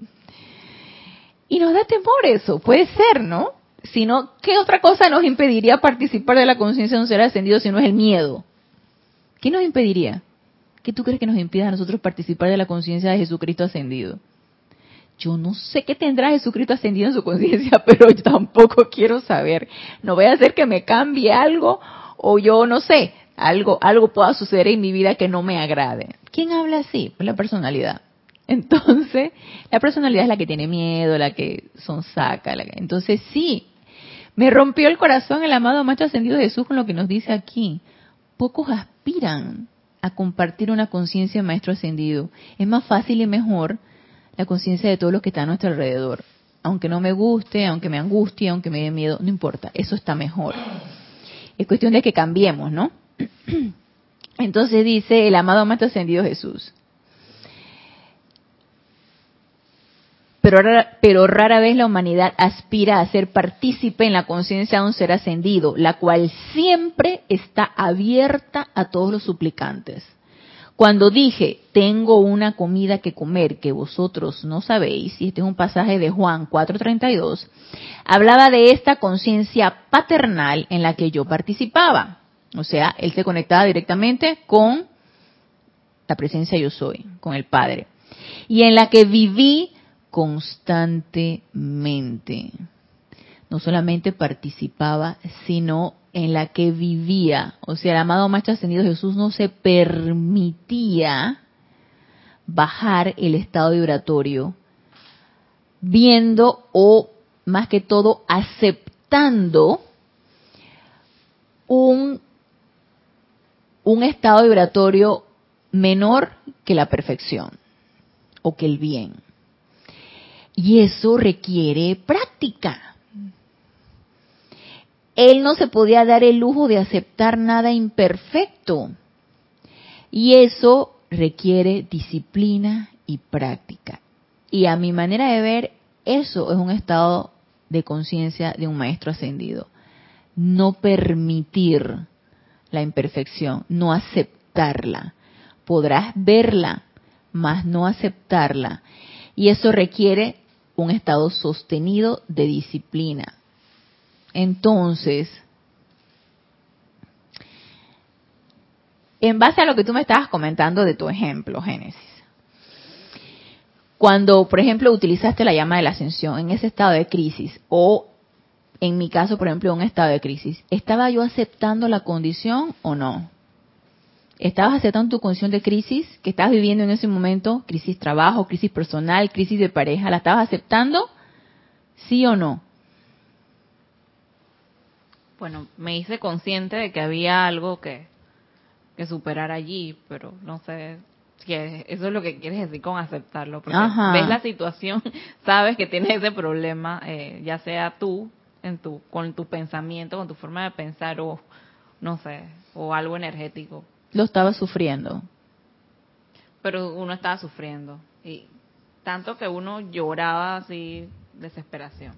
Y nos da temor eso, puede ser, ¿no? Sino, ¿qué otra cosa nos impediría participar de la conciencia de un ser ascendido si no es el miedo? ¿Qué nos impediría? ¿Qué tú crees que nos impida a nosotros participar de la conciencia de Jesucristo ascendido? Yo no sé qué tendrá Jesucristo ascendido en su conciencia, pero yo tampoco quiero saber. No voy a hacer que me cambie algo o yo no sé, algo, algo pueda suceder en mi vida que no me agrade. ¿Quién habla así? Pues la personalidad. Entonces, la personalidad es la que tiene miedo, la que son saca. Entonces, sí, me rompió el corazón el amado Maestro Ascendido Jesús con lo que nos dice aquí. Pocos aspiran a compartir una conciencia Maestro Ascendido. Es más fácil y mejor la conciencia de todo lo que está a nuestro alrededor. Aunque no me guste, aunque me angustie, aunque me dé miedo, no importa, eso está mejor. Es cuestión de que cambiemos, ¿no? Entonces dice el amado Maestro Ascendido Jesús. Pero pero rara vez la humanidad aspira a ser partícipe en la conciencia de un ser ascendido, la cual siempre está abierta a todos los suplicantes. Cuando dije, tengo una comida que comer que vosotros no sabéis, y este es un pasaje de Juan 4:32, hablaba de esta conciencia paternal en la que yo participaba. O sea, él se conectaba directamente con la presencia yo soy, con el Padre. Y en la que viví constantemente. No solamente participaba, sino en la que vivía. O sea, el amado Maestro Ascendido Jesús no se permitía bajar el estado vibratorio, viendo o más que todo aceptando un, un estado vibratorio menor que la perfección o que el bien. Y eso requiere práctica. Él no se podía dar el lujo de aceptar nada imperfecto. Y eso requiere disciplina y práctica. Y a mi manera de ver, eso es un estado de conciencia de un maestro ascendido. No permitir la imperfección, no aceptarla. Podrás verla, mas no aceptarla. Y eso requiere un estado sostenido de disciplina. Entonces, en base a lo que tú me estabas comentando de tu ejemplo, Génesis, cuando, por ejemplo, utilizaste la llama de la ascensión en ese estado de crisis, o en mi caso, por ejemplo, un estado de crisis, ¿estaba yo aceptando la condición o no? ¿Estabas aceptando tu condición de crisis que estabas viviendo en ese momento? Crisis trabajo, crisis personal, crisis de pareja, ¿la estabas aceptando? ¿Sí o no? Bueno, me hice consciente de que había algo que, que superar allí, pero no sé si eso es lo que quieres decir con aceptarlo. Porque ves la situación, sabes que tienes ese problema, eh, ya sea tú, en tu, con tu pensamiento, con tu forma de pensar, o no sé, o algo energético lo estaba sufriendo. Pero uno estaba sufriendo. Y tanto que uno lloraba así, desesperación.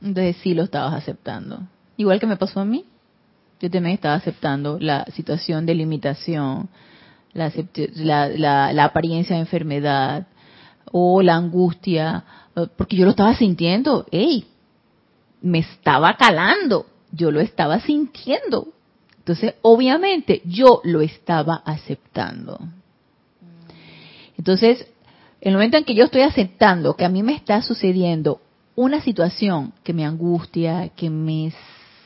Entonces sí lo estabas aceptando. Igual que me pasó a mí. Yo también estaba aceptando la situación de limitación, la, apariencia de enfermedad o la angustia, porque yo lo estaba sintiendo. ¡Ey! Me estaba calando. Yo lo estaba sintiendo. Entonces, obviamente, yo lo estaba aceptando. Entonces, en el momento en que yo estoy aceptando que a mí me está sucediendo una situación que me angustia, que me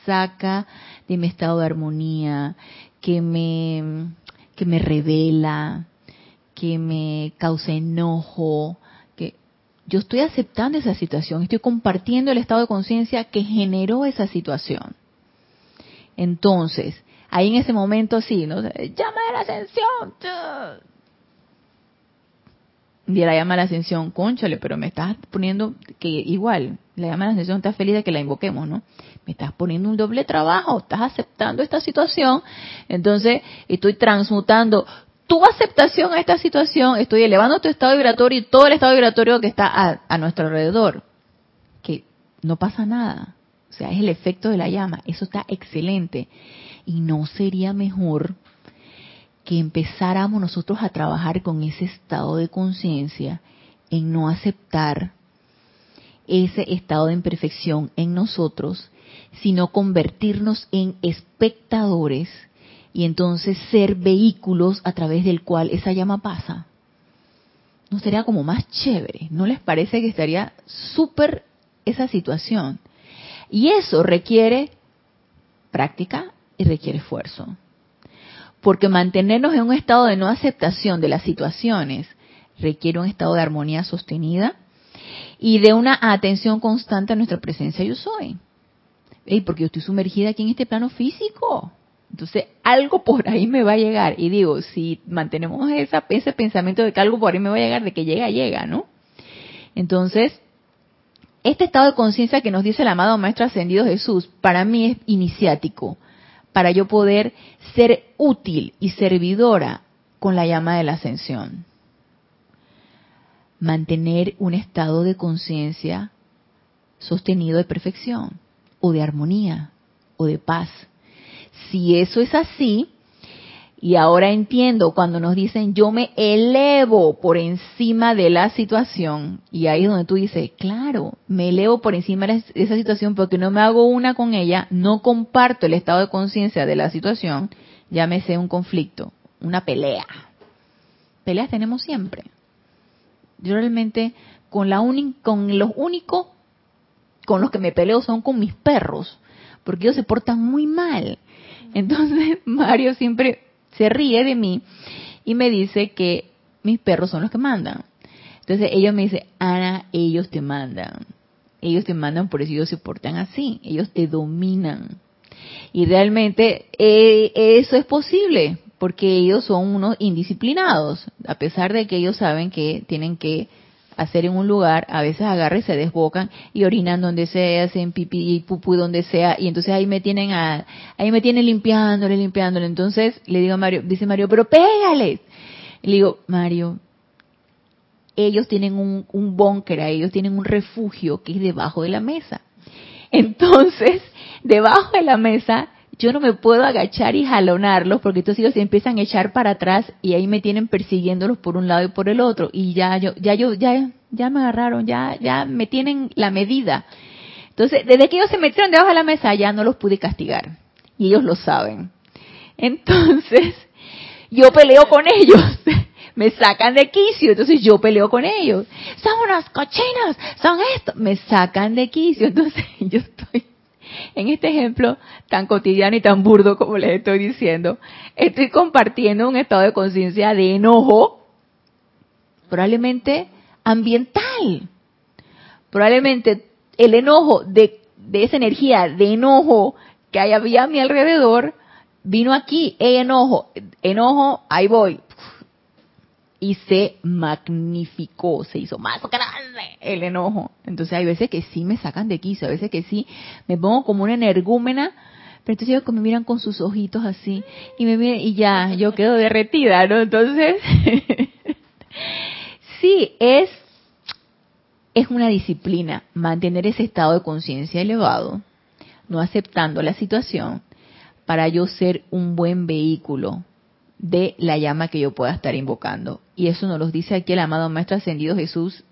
saca de mi estado de armonía, que me, que me revela, que me causa enojo, que yo estoy aceptando esa situación, estoy compartiendo el estado de conciencia que generó esa situación. Entonces, ahí en ese momento sí, ¿no? Llama de la ascensión. Y la llama de la ascensión, conchale, pero me estás poniendo que igual, la llama de la ascensión está feliz de que la invoquemos, ¿no? Me estás poniendo un doble trabajo, estás aceptando esta situación, entonces estoy transmutando tu aceptación a esta situación, estoy elevando tu estado vibratorio y todo el estado vibratorio que está a, a nuestro alrededor. Que no pasa nada. O sea, es el efecto de la llama. Eso está excelente. ¿Y no sería mejor que empezáramos nosotros a trabajar con ese estado de conciencia en no aceptar ese estado de imperfección en nosotros, sino convertirnos en espectadores y entonces ser vehículos a través del cual esa llama pasa? ¿No sería como más chévere? ¿No les parece que estaría súper esa situación? Y eso requiere práctica, y requiere esfuerzo. Porque mantenernos en un estado de no aceptación de las situaciones requiere un estado de armonía sostenida y de una atención constante a nuestra presencia yo soy. Porque yo estoy sumergida aquí en este plano físico. Entonces, algo por ahí me va a llegar. Y digo, si mantenemos esa, ese pensamiento de que algo por ahí me va a llegar, de que llega, llega, ¿no? Entonces, este estado de conciencia que nos dice el amado Maestro Ascendido Jesús, para mí es iniciático para yo poder ser útil y servidora con la llama de la ascensión. Mantener un estado de conciencia sostenido de perfección o de armonía o de paz. Si eso es así, Y ahora entiendo cuando nos dicen yo me elevo por encima de la situación. Y ahí es donde tú dices, claro, me elevo por encima de esa situación porque no me hago una con ella, no comparto el estado de conciencia de la situación, llámese un conflicto, una pelea. Peleas tenemos siempre. Yo realmente con, la con los únicos con los que me peleo son con mis perros, porque ellos se portan muy mal. Entonces Mario siempre se ríe de mí y me dice que mis perros son los que mandan. Entonces ellos me dicen, Ana, ellos te mandan. Ellos te mandan, por eso ellos se portan así. Ellos te dominan. Y realmente eh, eso es posible, porque ellos son unos indisciplinados, a pesar de que ellos saben que tienen que hacer en un lugar, a veces agarran y se desbocan y orinan donde sea, hacen pipí y pupú donde sea, y entonces ahí me tienen a, ahí me tienen limpiándole, limpiándole. Entonces le digo a Mario, dice Mario, pero pégales. le digo, Mario, ellos tienen un, un búnker, ellos tienen un refugio que es debajo de la mesa. Entonces, debajo de la mesa yo no me puedo agachar y jalonarlos porque entonces ellos se empiezan a echar para atrás y ahí me tienen persiguiéndolos por un lado y por el otro y ya yo ya yo ya ya me agarraron, ya ya me tienen la medida. Entonces, desde que ellos se metieron debajo de la mesa ya no los pude castigar y ellos lo saben. Entonces, yo peleo con ellos. me sacan de quicio, entonces yo peleo con ellos. Son unas cochinas, son esto, me sacan de quicio, entonces yo estoy en este ejemplo tan cotidiano y tan burdo como les estoy diciendo, estoy compartiendo un estado de conciencia de enojo, probablemente ambiental. Probablemente el enojo de, esa energía de enojo que había a mi alrededor vino aquí, enojo, enojo, ahí voy, y se magnificó, se hizo más grande el enojo. Entonces hay veces que sí me sacan de quicio, a veces que sí me pongo como una energúmena, pero entonces ellos me miran con sus ojitos así y me miran, y ya, yo quedo derretida, ¿no? Entonces, sí, es, es una disciplina mantener ese estado de conciencia elevado, no aceptando la situación, para yo ser un buen vehículo de la llama que yo pueda estar invocando. Y eso nos lo dice aquí el amado Maestro Ascendido Jesús.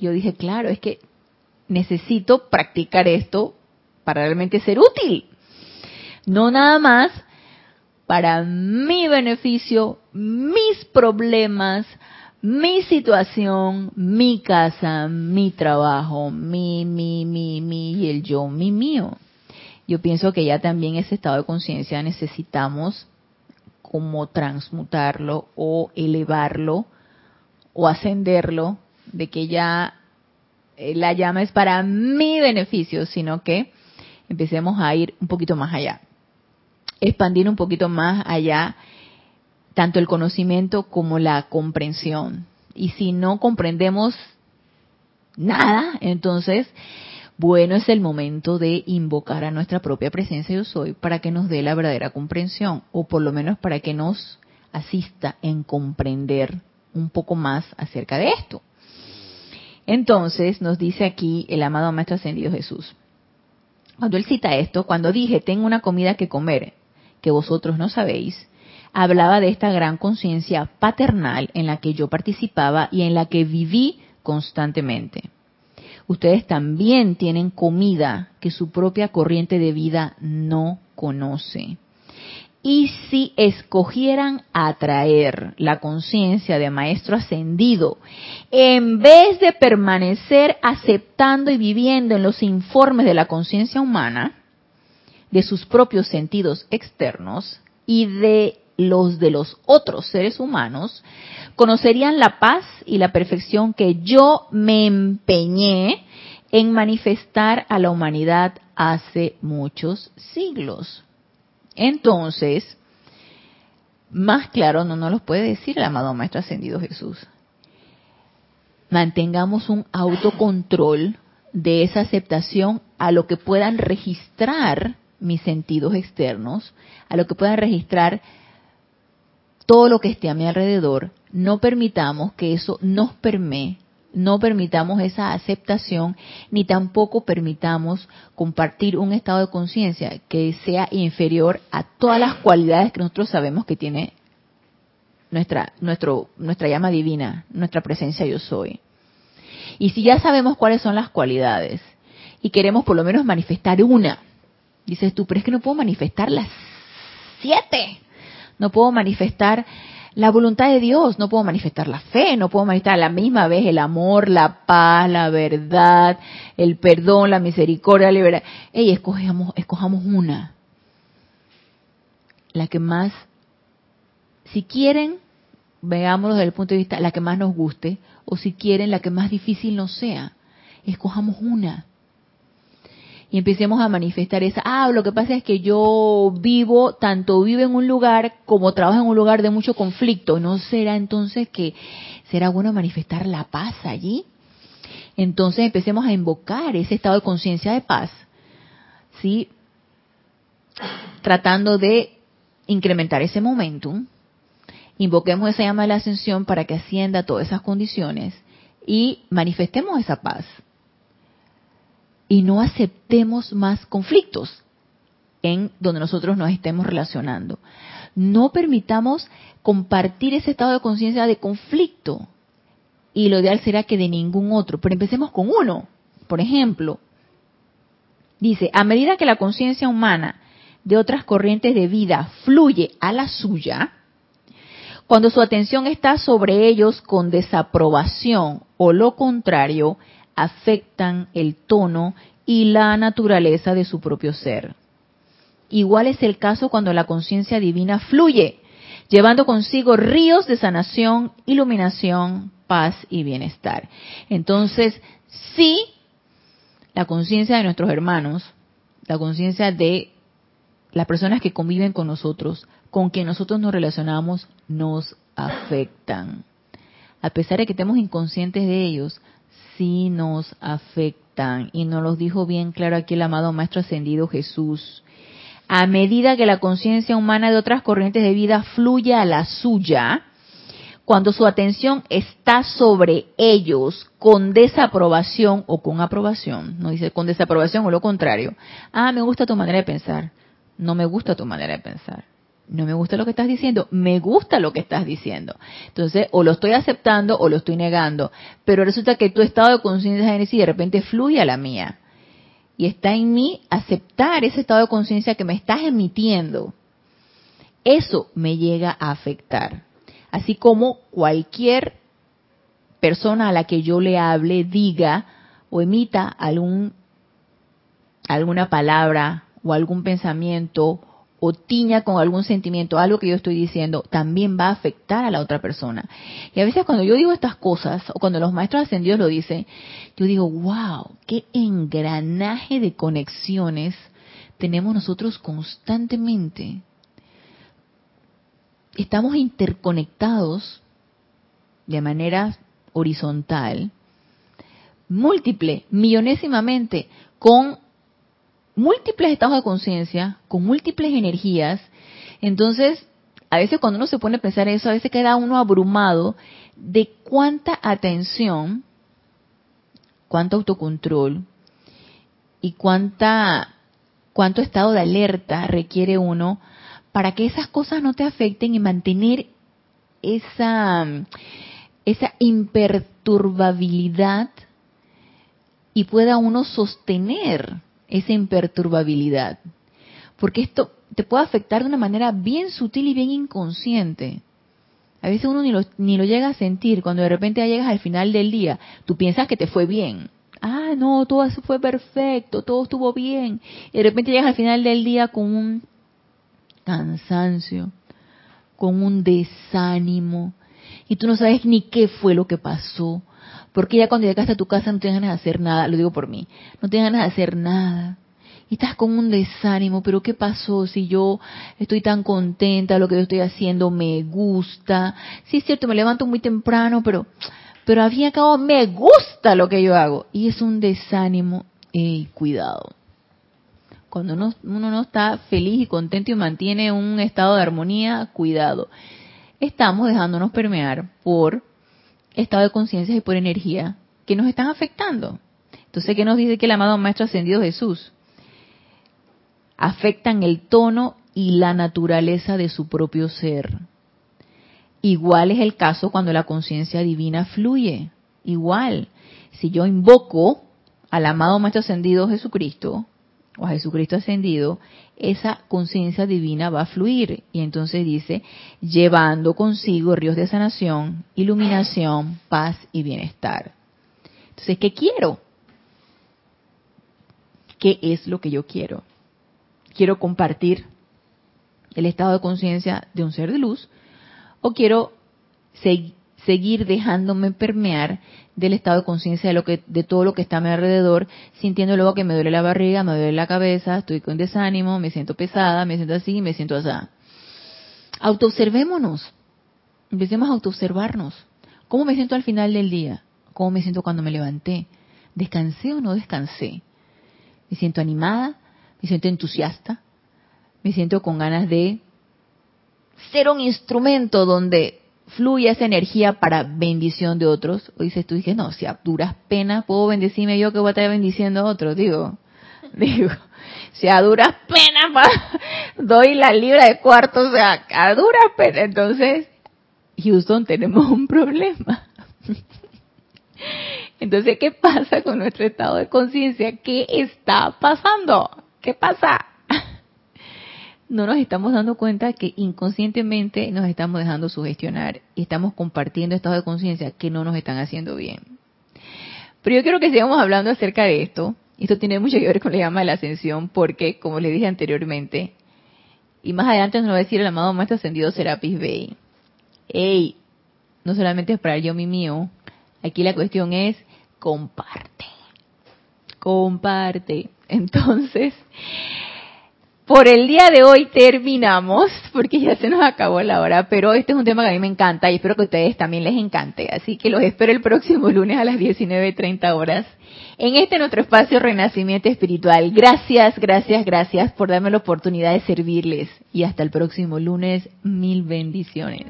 Yo dije, claro, es que necesito practicar esto para realmente ser útil. No nada más para mi beneficio, mis problemas, mi situación, mi casa, mi trabajo, mi, mi, mi, mi y el yo, mi mío. Yo pienso que ya también ese estado de conciencia necesitamos como transmutarlo o elevarlo o ascenderlo, de que ya eh, la llama es para mi beneficio, sino que empecemos a ir un poquito más allá, expandir un poquito más allá tanto el conocimiento como la comprensión. Y si no comprendemos nada, entonces bueno, es el momento de invocar a nuestra propia presencia yo soy para que nos dé la verdadera comprensión o por lo menos para que nos asista en comprender un poco más acerca de esto. Entonces nos dice aquí el amado Maestro Ascendido Jesús. Cuando él cita esto, cuando dije, tengo una comida que comer que vosotros no sabéis, hablaba de esta gran conciencia paternal en la que yo participaba y en la que viví constantemente ustedes también tienen comida que su propia corriente de vida no conoce. Y si escogieran atraer la conciencia de Maestro Ascendido, en vez de permanecer aceptando y viviendo en los informes de la conciencia humana, de sus propios sentidos externos y de los de los otros seres humanos, conocerían la paz y la perfección que yo me empeñé en manifestar a la humanidad hace muchos siglos. Entonces, más claro no nos lo puede decir el amado Maestro Ascendido Jesús. Mantengamos un autocontrol de esa aceptación a lo que puedan registrar mis sentidos externos, a lo que puedan registrar todo lo que esté a mi alrededor, no permitamos que eso nos permee, no permitamos esa aceptación, ni tampoco permitamos compartir un estado de conciencia que sea inferior a todas las cualidades que nosotros sabemos que tiene nuestra, nuestro, nuestra llama divina, nuestra presencia yo soy. Y si ya sabemos cuáles son las cualidades y queremos por lo menos manifestar una, dices tú, pero es que no puedo manifestar las siete. No puedo manifestar la voluntad de Dios, no puedo manifestar la fe, no puedo manifestar a la misma vez el amor, la paz, la verdad, el perdón, la misericordia, la libertad. Ey, escojamos, escojamos una. La que más, si quieren, veámoslo desde el punto de vista, la que más nos guste, o si quieren, la que más difícil nos sea. Escojamos una y empecemos a manifestar esa, ah, lo que pasa es que yo vivo, tanto vivo en un lugar como trabajo en un lugar de mucho conflicto, ¿no será entonces que será bueno manifestar la paz allí? Entonces empecemos a invocar ese estado de conciencia de paz, ¿sí? Tratando de incrementar ese momentum, invoquemos esa llama de la ascensión para que ascienda todas esas condiciones y manifestemos esa paz y no aceptemos más conflictos en donde nosotros nos estemos relacionando. No permitamos compartir ese estado de conciencia de conflicto. Y lo ideal será que de ningún otro. Pero empecemos con uno. Por ejemplo, dice, a medida que la conciencia humana de otras corrientes de vida fluye a la suya, cuando su atención está sobre ellos con desaprobación o lo contrario, afectan el tono y la naturaleza de su propio ser. Igual es el caso cuando la conciencia divina fluye, llevando consigo ríos de sanación, iluminación, paz y bienestar. Entonces, sí, la conciencia de nuestros hermanos, la conciencia de las personas que conviven con nosotros, con quien nosotros nos relacionamos, nos afectan. A pesar de que estemos inconscientes de ellos, sí nos afectan. Y nos los dijo bien claro aquí el amado Maestro Ascendido Jesús. A medida que la conciencia humana de otras corrientes de vida fluye a la suya, cuando su atención está sobre ellos con desaprobación o con aprobación, no dice con desaprobación o lo contrario. Ah, me gusta tu manera de pensar. No me gusta tu manera de pensar no me gusta lo que estás diciendo, me gusta lo que estás diciendo. Entonces, o lo estoy aceptando o lo estoy negando. Pero resulta que tu estado de conciencia es y de repente fluye a la mía. Y está en mí aceptar ese estado de conciencia que me estás emitiendo. Eso me llega a afectar. Así como cualquier persona a la que yo le hable, diga o emita algún, alguna palabra o algún pensamiento o con algún sentimiento, algo que yo estoy diciendo, también va a afectar a la otra persona. Y a veces cuando yo digo estas cosas, o cuando los maestros ascendidos lo dicen, yo digo, wow, qué engranaje de conexiones tenemos nosotros constantemente. Estamos interconectados de manera horizontal, múltiple, millonésimamente, con múltiples estados de conciencia, con múltiples energías. Entonces, a veces cuando uno se pone a pensar eso, a veces queda uno abrumado de cuánta atención, cuánto autocontrol y cuánta cuánto estado de alerta requiere uno para que esas cosas no te afecten y mantener esa esa imperturbabilidad y pueda uno sostener esa imperturbabilidad. Porque esto te puede afectar de una manera bien sutil y bien inconsciente. A veces uno ni lo, ni lo llega a sentir. Cuando de repente llegas al final del día, tú piensas que te fue bien. Ah, no, todo fue perfecto, todo estuvo bien. Y de repente llegas al final del día con un cansancio, con un desánimo. Y tú no sabes ni qué fue lo que pasó porque ya cuando llegaste a tu casa no tienes ganas de hacer nada, lo digo por mí, no tienes ganas de hacer nada. Y estás con un desánimo, pero ¿qué pasó si yo estoy tan contenta, lo que yo estoy haciendo me gusta? Sí es cierto, me levanto muy temprano, pero, pero al fin y al cabo me gusta lo que yo hago. Y es un desánimo, ey, cuidado. Cuando uno, uno no está feliz y contento y mantiene un estado de armonía, cuidado. Estamos dejándonos permear por estado de conciencia y por energía que nos están afectando. Entonces, ¿qué nos dice que el amado Maestro Ascendido Jesús? Afectan el tono y la naturaleza de su propio ser. Igual es el caso cuando la conciencia divina fluye. Igual, si yo invoco al amado Maestro Ascendido Jesucristo, o a Jesucristo ascendido, esa conciencia divina va a fluir. Y entonces dice, llevando consigo ríos de sanación, iluminación, paz y bienestar. Entonces, ¿qué quiero? ¿Qué es lo que yo quiero? Quiero compartir el estado de conciencia de un ser de luz o quiero seguir dejándome permear del estado de conciencia de lo que de todo lo que está a mi alrededor, sintiendo luego que me duele la barriga, me duele la cabeza, estoy con desánimo, me siento pesada, me siento así, me siento así. Autoobservémonos. Empecemos a autoobservarnos. ¿Cómo me siento al final del día? ¿Cómo me siento cuando me levanté? ¿Descansé o no descansé? ¿Me siento animada? ¿Me siento entusiasta? ¿Me siento con ganas de ser un instrumento donde fluye esa energía para bendición de otros. O dices tú, dices, no, si a duras penas puedo bendecirme yo que voy a estar bendiciendo a otros, digo. Digo, si a duras penas doy la libra de cuarto, o sea, a duras penas. Entonces, Houston, tenemos un problema. Entonces, ¿qué pasa con nuestro estado de conciencia? ¿Qué está pasando? ¿Qué pasa? No nos estamos dando cuenta que inconscientemente nos estamos dejando sugestionar y estamos compartiendo estados de conciencia que no nos están haciendo bien. Pero yo quiero que sigamos hablando acerca de esto. Esto tiene mucho que ver con la llama de la ascensión porque, como les dije anteriormente, y más adelante nos va a decir el amado Maestro Ascendido Serapis Bey, hey, no solamente es para yo mi mío, aquí la cuestión es comparte, comparte. Entonces, por el día de hoy terminamos, porque ya se nos acabó la hora, pero este es un tema que a mí me encanta y espero que a ustedes también les encante. Así que los espero el próximo lunes a las 19.30 horas en este nuestro espacio Renacimiento Espiritual. Gracias, gracias, gracias por darme la oportunidad de servirles y hasta el próximo lunes. Mil bendiciones.